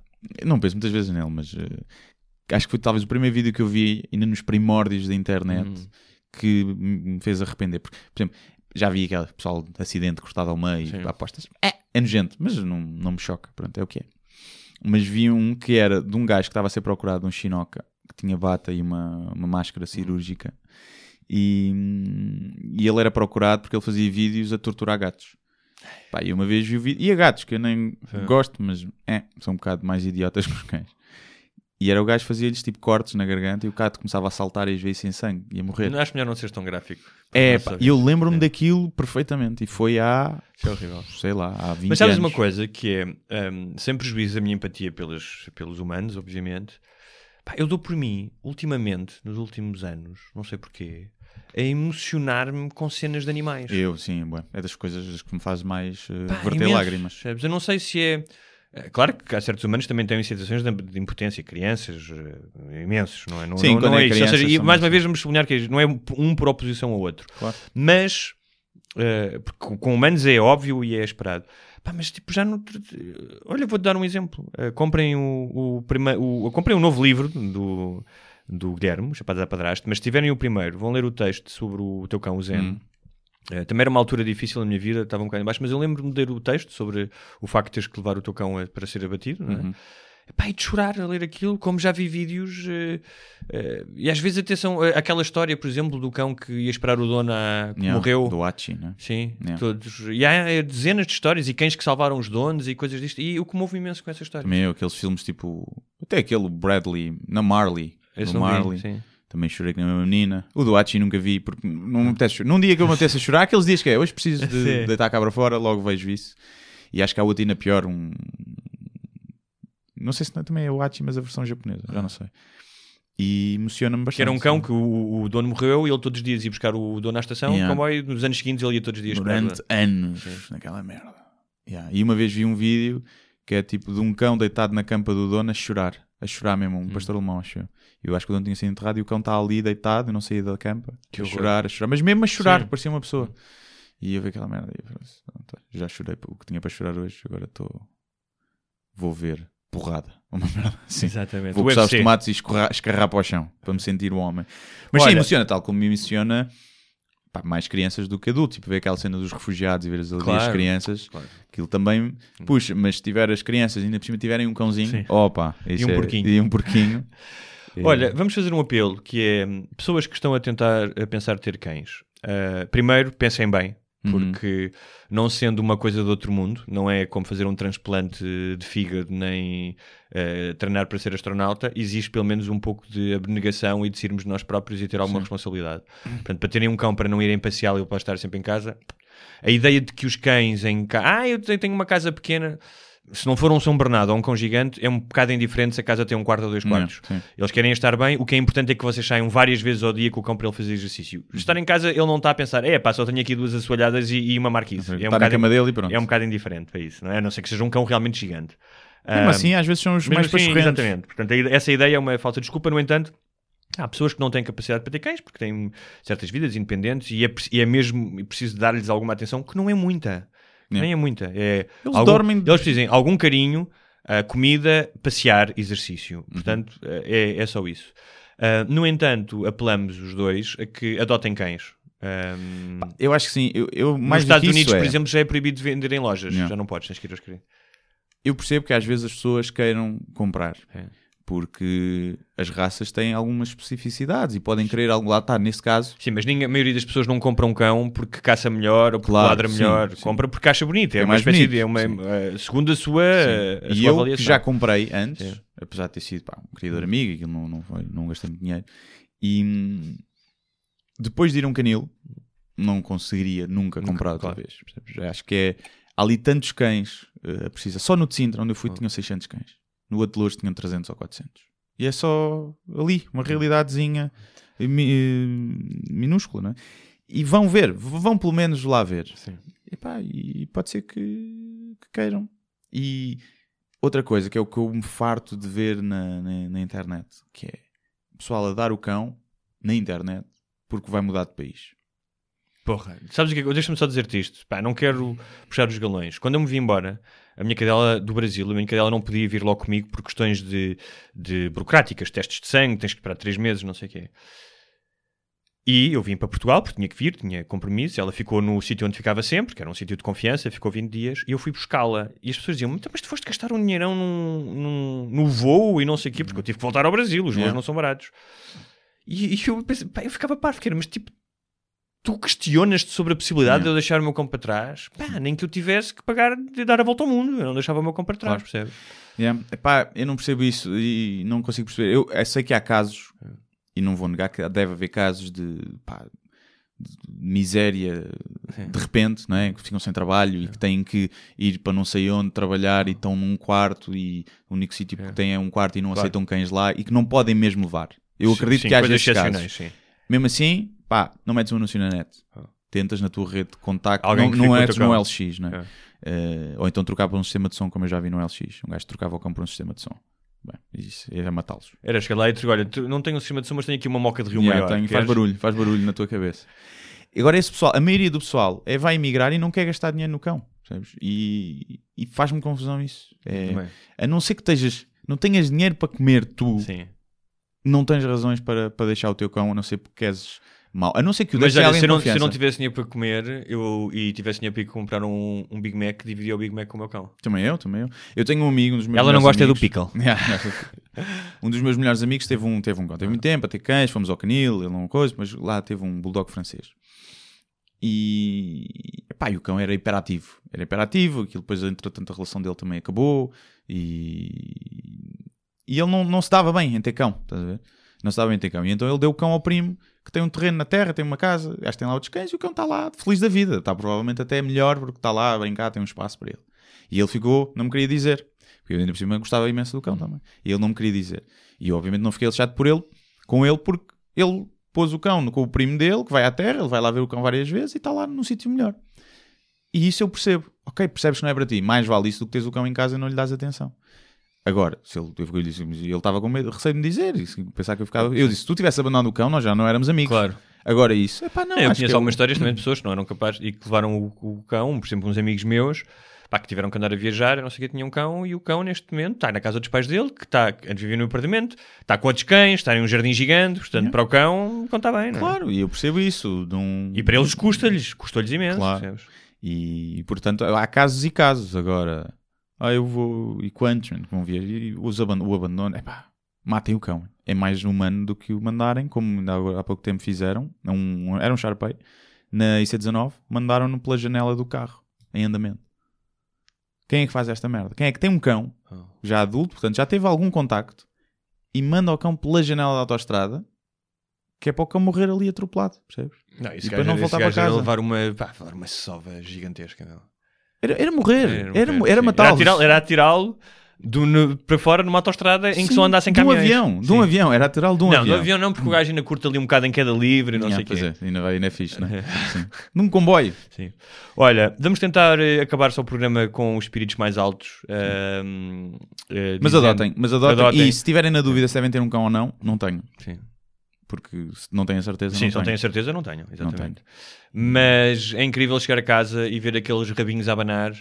Não penso muitas vezes nele, mas eh, acho que foi talvez o primeiro vídeo que eu vi ainda nos primórdios da internet Hum. que me fez arrepender. Porque, por exemplo, já vi aquele pessoal de acidente cortado ao meio, Sim. apostas. É, é nojento, mas não, não me choca. Pronto, é o que é. Mas vi um que era de um gajo que estava a ser procurado, um chinoca, que tinha bata e uma, uma máscara cirúrgica. E, e ele era procurado porque ele fazia vídeos a torturar gatos. Pá, e uma vez vi o vídeo. E a gatos, que eu nem Sim. gosto, mas é, são um bocado mais idiotas que os cães. E era o gajo que fazia-lhes tipo cortes na garganta e o gato começava a saltar e às vezes sem sangue, ia morrer. Não acho melhor não seres tão gráfico. É, pá, e eu lembro-me É. daquilo perfeitamente. E foi há, Isso é horrível. sei lá, há 20 Mas sabes anos. uma coisa que é, hum, sem prejuízo da minha empatia pelos, pelos humanos, obviamente, pá, eu dou por mim, ultimamente, nos últimos anos, não sei porquê, a emocionar-me com cenas de animais. Eu, sim, bué, é das coisas que me faz mais eh, Pá, verter imenso, lágrimas. percebes? Eu não sei se é. É Claro que há certos humanos também têm situações de, impotência, crianças eh, imensos, não é? Não, Sim, não, não é é isso. Ou seja, e mais uma vez vamos sublinhar que não é um por oposição ao outro, Claro. mas eh, porque com humanos é óbvio e é esperado. Pá, mas tipo, já não. Olha, vou-te dar um exemplo. Eh, comprem o, o primeiro. O, comprem um novo livro do, do Guilherme, o Chapados a Padrasto, mas se tiverem o primeiro, vão ler o texto sobre o teu cão, o Zen. Hum. Eh, também era uma altura difícil na minha vida, estava um bocado em baixo, mas eu lembro-me de ler o texto sobre o facto de teres que levar o teu cão a- para ser abatido, não é? Uhum. Epá, e de chorar a ler aquilo, como já vi vídeos, eh, eh, e às vezes atenção, eh, aquela história, por exemplo, do cão que ia esperar o dono a, que Yeah, morreu. Do Hachi, né? Sim, Yeah. todos. E há dezenas de histórias e cães que salvaram os donos e coisas disto. E eu comovo imenso com essa história. Também eu, aqueles filmes tipo. Até aquele Bradley, na Marley. Esse do não vi, Marley. sim. Também chorei com a minha menina. O do Hachi nunca vi, porque não me apetece chorar. Num dia que eu me apetece a chorar, aqueles dias que é, hoje preciso de Sim. deitar a cabra fora, logo vejo isso. E acho que há outra ainda pior, um... Não sei se não- também é o Hachi, mas a versão japonesa, já não sei. E emociona-me bastante. Que era um cão sim. que o, o dono morreu e ele todos os dias ia buscar o dono à estação. Yeah. O comboio, nos anos seguintes, ele ia todos os dias. Durante anos, naquela merda. Yeah. E uma vez vi um vídeo que é tipo de um cão deitado na campa do dono a chorar. A chorar mesmo, um Hum. pastor alemão, acho eu. Eu acho que o dono tinha sido enterrado e o cão está ali deitado, eu não saía da campa. Que a chorar, a chorar. Mas mesmo a chorar, Sim. Parecia uma pessoa. E eu vi aquela merda e falei assim, "Pronto, já chorei o que tinha para chorar hoje, agora estou... Vou ver porrada. Uma merda assim. Exatamente. Vou puxar os tomates e escorrar, escarrar para o chão para me sentir um homem. Mas sim, Olha- emociona, tal como me emociona pá, mais crianças do que adultos. Tipo, ver aquela cena dos refugiados e ver as Claro. crianças, Claro. aquilo também puxa. Mas se tiver as crianças ainda por cima tiverem um cãozinho, Sim. opa, isso um é- porquinho. E um porquinho. Olha, vamos fazer um apelo que é hum, pessoas que estão a tentar a pensar ter cães. Ah, primeiro, pensem bem, Uhum. porque não sendo uma coisa do outro mundo, não é como fazer um transplante de fígado nem ah, treinar para ser astronauta, existe pelo menos um pouco de abnegação e de sermos nós próprios e ter alguma responsabilidade. Portanto, para terem um cão para não irem passear e ele para estar sempre em casa, a ideia de que os cães em casa, ah, eu te- tenho uma casa pequena. Se não for um São Bernardo ou um cão gigante, é um bocado indiferente se a casa tem um quarto ou dois quartos. Sim. Eles querem estar bem. O que é importante é que vocês saiam várias vezes ao dia com o cão para ele fazer exercício. Estar em casa, ele não está a pensar, é pá, só tenho aqui duas assoalhadas e, e uma marquise. É um, Está na bocado, cama dele e pronto. é um bocado indiferente para isso, não é? A não ser que seja um cão realmente gigante. Mesmo Ah, assim, às vezes são os mais assim. Exatamente. Portanto, essa ideia é uma falta de desculpa. No entanto, há pessoas que não têm capacidade para ter cães porque têm certas vidas independentes e é, e é mesmo preciso dar-lhes alguma atenção, que não é muita. Yeah. Nem é muita. É Eles algum- dormem- Eles precisam de algum carinho, ah, comida, passear, exercício. Uhum. Portanto, ah, é, é só isso. Ah, no entanto, apelamos os dois a que adotem cães. Ahm, Eu acho que sim. Eu, eu, nos mais do Estados Unidos, é, por exemplo, já é proibido vender em lojas. Yeah. Já não podes, tens que ir aos eu percebo que às vezes as pessoas queiram comprar. É. Porque as raças têm algumas especificidades e podem querer algo lá está. Nesse caso, Sim, mas ninguém, a maioria das pessoas não compra um cão porque caça melhor ou porque Claro, ladra sim, melhor. sim. Compra porque acha bonito. É, É uma espécie bonito, de. É uma, sim. eh, segundo a sua, a e sua eu avaliação. que já comprei antes, Sim. apesar de ter sido pá, um criador amigo, aquilo não, não, foi, não gastei muito dinheiro, e hum, depois de ir a um canil, não conseguiria nunca Nunca, comprar outra claro. vez. Acho que é. Há ali tantos cães, eh, precisa. Só no de Sintra, onde eu fui, tinham 600 cães. No Lourdes tinham 300 ou 400. E é só ali, uma realidadezinha eh, eh, minúscula, não é? E vão ver, vão pelo menos lá ver. Sim. E, pá, e pode ser que, que queiram. E outra coisa que é o que eu me farto de ver na, na, na internet, que é o pessoal a dar o cão na internet porque vai mudar de país. Porra, sabes o que é Deixa-me só dizer-te isto. Pá, não quero puxar os galões. Quando eu me vim embora, a minha cadela do Brasil, a minha cadela não podia vir logo comigo por questões de, de burocráticas, testes de sangue, tens que esperar três meses, não sei o quê. E eu vim para Portugal, porque tinha que vir, tinha compromisso. Ela ficou no sítio onde ficava sempre, que era um sítio de confiança, ficou 20 dias, e eu fui buscá-la. E as pessoas diziam: "Então, Mas tu foste gastar um dinheirão num, num- no voo e não sei o quê, porque eu tive que voltar ao Brasil, os voos Yeah. não são baratos. E, e eu, pensei, pá, eu ficava parvo, porque era, mas tipo, tu questionas-te sobre a possibilidade Yeah. de eu deixar o meu cão para trás? Pá, nem que eu tivesse que pagar de dar a volta ao mundo, eu não deixava o meu cão para trás, Claro. percebe? Yeah. Epá, eu não percebo isso e não consigo perceber. Eu, eu sei que há casos, e não vou negar que deve haver casos de, pá, de miséria de repente, não é? que ficam sem trabalho e que têm que ir para não sei onde trabalhar e estão num quarto e o único sítio que têm é um quarto e não Claro. aceitam cães lá e que não podem mesmo levar. Eu acredito Sim, que haja esses casos. sim. Mesmo assim, pá, não metes um anúncio na net. Ah. Tentas na tua rede de contacto. Alguém não que não metes no. LX, não é? É. Eh, ou então trocar para um sistema de som, como eu já vi no LX. Um gajo trocava o cão para um sistema de som. Bem, isso é matá-los. Era chegar lá e dizer, olha, tu não tenho um sistema de som, mas tenho aqui uma moca de rio Yeah, maior. tem- faz barulho, faz barulho na tua cabeça. Agora, esse pessoal, a maioria do pessoal é vai emigrar e não quer gastar dinheiro no cão, percebes? E, e faz-me confusão isso. É, a não ser que estejas, não tenhas dinheiro para comer tu, Sim. não tens razões para, para deixar o teu cão, a não ser porque queres mal. A não ser que o Mas olha, se não, se não tivesse dinheiro para comer eu, e tivesse dinheiro para ir comprar um, um Big Mac, dividia o Big Mac com o meu cão. Também eu, também eu. Eu tenho um amigo, um dos meus Ela não gosta do amigos- pickle. um dos meus melhores amigos teve um, teve um cão. Teve muito tempo a ter cães, fomos ao canil, ele não coisa, mas lá teve um bulldog francês. E, epá, e o cão era hiperativo. Era hiperativo, aquilo depois, entretanto, a relação dele também acabou. E, e ele não, não se dava bem em ter cão, estás a ver? Não se dava bem em ter cão. E então ele deu o cão ao primo, que tem um terreno na terra, tem uma casa, o gajo tem lá outros cães, e o cão está lá, feliz da vida. Está provavelmente até melhor, porque está lá a brincar, tem um espaço para ele. E ele ficou, não me queria dizer. Porque eu ainda por cima gostava imenso do cão também. E ele não me queria dizer. E eu obviamente não fiquei chato por ele, com ele, porque ele pôs o cão com o primo dele, que vai à terra, ele vai lá ver o cão várias vezes e está lá num sítio melhor. E isso eu percebo. Ok, percebes que não é para ti. Mais vale isso do que teres o cão em casa e não lhe dás atenção. Agora, se ele, eu disse, mas ele estava com medo, receio de me dizer, e pensar que eu ficava. Eu disse, se tu tivesse abandonado o cão, nós já não éramos amigos. Claro. Agora isso, epá, não, eu acho conheço que algumas histórias também de pessoas que não eram capazes e que levaram o, o cão, por exemplo, uns amigos meus, pá, que tiveram que andar a viajar, eu não sei o que, tinha um cão e o cão neste momento está na casa dos pais dele, que está, antes vivia no apartamento, está com outros cães, está em um jardim gigante, portanto, para o cão, o cão está bem, não é? Claro, e eu percebo isso. E para eles custa-lhes, custou-lhes imenso, Claro. percebes? E, portanto, há casos e casos. Agora, ah, eu vou. E quantos man, que vão vir? E os aban- o abandono, epá, matem o cão. É mais humano do que o mandarem, como ainda agora há pouco tempo fizeram. É Um, era um Sharpei na IC19, mandaram-no pela janela do carro, em andamento. Quem é que faz esta merda? Quem é que tem um cão, Oh. já adulto, portanto já teve algum contacto, e manda o cão pela janela da autostrada, que é para o cão morrer ali atropelado, percebes? Não, esse E depois não voltar para casa. levar uma, pá, levar uma sova gigantesca. Não. Era, era morrer, era, um era, sim. matá-los. atirá-lo- Era atirá-lo do, para fora numa autostrada em que Sim, só andassem de um caminhões. avião, de Sim. um avião, era lateral de um não, avião. no avião não, porque o gajo ainda curta ali um bocado em queda livre e não sei o quê. é, ainda, vai, ainda é fixe, não é? Sim. Num comboio. Sim. Olha, vamos tentar eh, acabar só o programa com os espíritos mais altos. ahm, eh, Mas dizendo- adotem, mas adotem. Adotem. E se tiverem na dúvida se devem ter um cão ou não, não tenho. Sim. Porque se não tenho a certeza, Sim, não se não tenho. tenho certeza, não tenho, exatamente. Mas é incrível chegar a casa e ver aqueles rabinhos a abanar.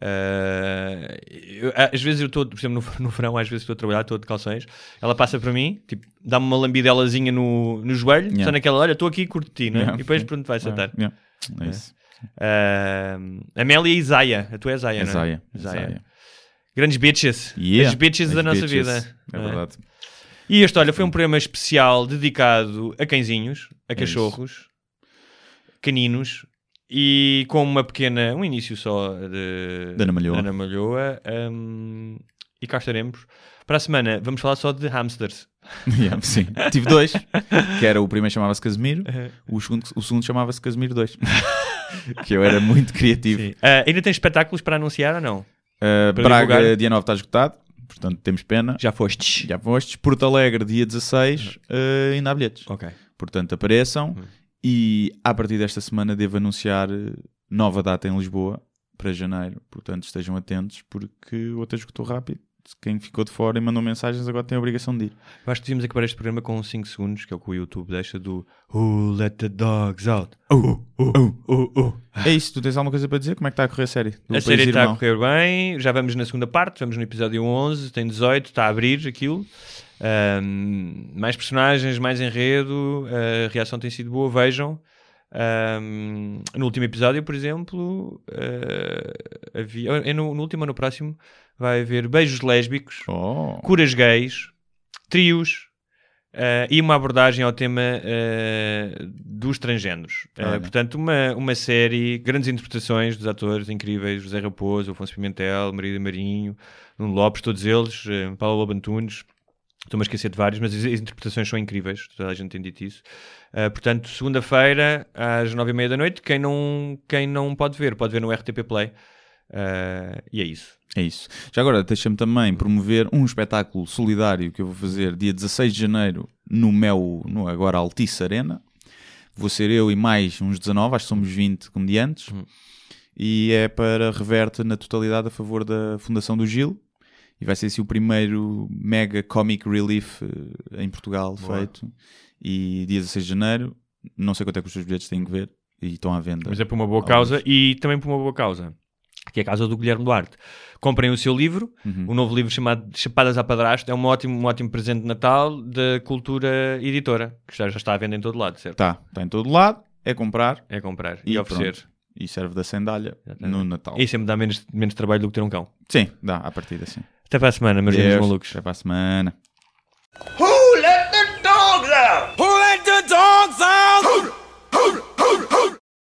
Ah, eu- às vezes eu estou, por exemplo, no, no verão, às vezes estou a trabalhar, estou de calções, ela passa para mim, tipo, dá-me uma lambidelazinha no, no joelho, Yeah. só naquela, olha, estou aqui, curti, né? Yeah. e depois pronto, vai sentar. Yeah, É isso. Ah, Amélia e Zaya, a tua é É não é? Zaya. é. Zaya. Grandes bitches, Yeah, as bitches da as nossa bitches. vida. É não é? E este, olha, foi um programa especial dedicado a cãezinhos, a É cachorros, caninos e com uma pequena, um início só de Ana Malhoa. Ana Malhoa, hum, e cá estaremos. Para a semana vamos falar só de hamsters. Yeah, sim. Tive dois, que era o primeiro chamava-se Casemiro, Uhum. o segundo, o segundo chamava-se Casemiro 2. que eu era muito criativo. Ah, ainda tens espetáculos para anunciar ou não? Uh, Braga, divulgar? dia 9 está esgotado, portanto temos pena. Já fostes? Já fostes. Porto Alegre, dia 16, uh, ainda há bilhetes. Ok. Portanto, apareçam. Uhum. E a partir desta semana devo anunciar uh, nova data em Lisboa para janeiro. Portanto, estejam atentos porque o outro esgotou rápido. Quem ficou de fora e mandou mensagens agora tem a obrigação de ir. Eu acho que devíamos acabar este programa com 5 segundos, que é o que o YouTube deixa do Who let the dogs out? Oh, oh, oh, oh. É isso, tu tens alguma coisa para dizer? Como é que está a correr a série? Do A série está a correr bem, já vamos na segunda parte, vamos no episódio 11, tem 18, está a abrir aquilo. Ahm, mais personagens, mais enredo, a reação tem sido boa, vejam. Ahm, no último episódio, por exemplo, ah, havia, é no, no último ou no próximo, vai haver beijos lésbicos, Oh, curas gays, trios eh, e uma abordagem ao tema eh, dos transgêneros. Olha. portanto, uma, uma série, grandes interpretações dos atores incríveis, José Raposo, Afonso Pimentel, Maria Marinho, Nuno Lopes, todos eles, Paulo Lobo Antunes. Estou-me a esquecer de vários, mas as, interpretações são incríveis, toda a gente tem dito isso. Eh, portanto, segunda-feira, às nove e meia da noite, quem não, quem não pode ver, pode ver no RTP Play. Eh, e é isso. é isso. Já agora, deixa-me também promover um espetáculo solidário que eu vou fazer dia 16 de janeiro no meu, no agora Altice Arena. Vou ser eu e mais uns 19, acho que somos 20 comediantes. Hum. E é para Reverte na totalidade a favor da Fundação do Gil. E vai ser assim o primeiro mega comic relief eh, em Portugal Boa. feito. E dia 16 de janeiro, não sei quanto é que os seus bilhetes têm que ver. E estão à venda. Mas é por uma boa Alguns. causa e também por uma boa causa, que é a causa do Guilherme Duarte. Comprem o seu livro, Uhum. o novo livro chamado Chapadas à Padrasto, é um ótimo, um ótimo presente de Natal da cultura editora, que já, já está à venda em todo lado, certo? Tá, está em todo lado, é comprar É comprar e, E oferecer. pronto. e serve da sandália no Natal. E sempre dá menos, menos trabalho do que ter um cão. Sim, dá, à partida sim. Até para a semana, meus Deus. malucos. Até para a semana. Who let the dogs out? Who let the dogs out?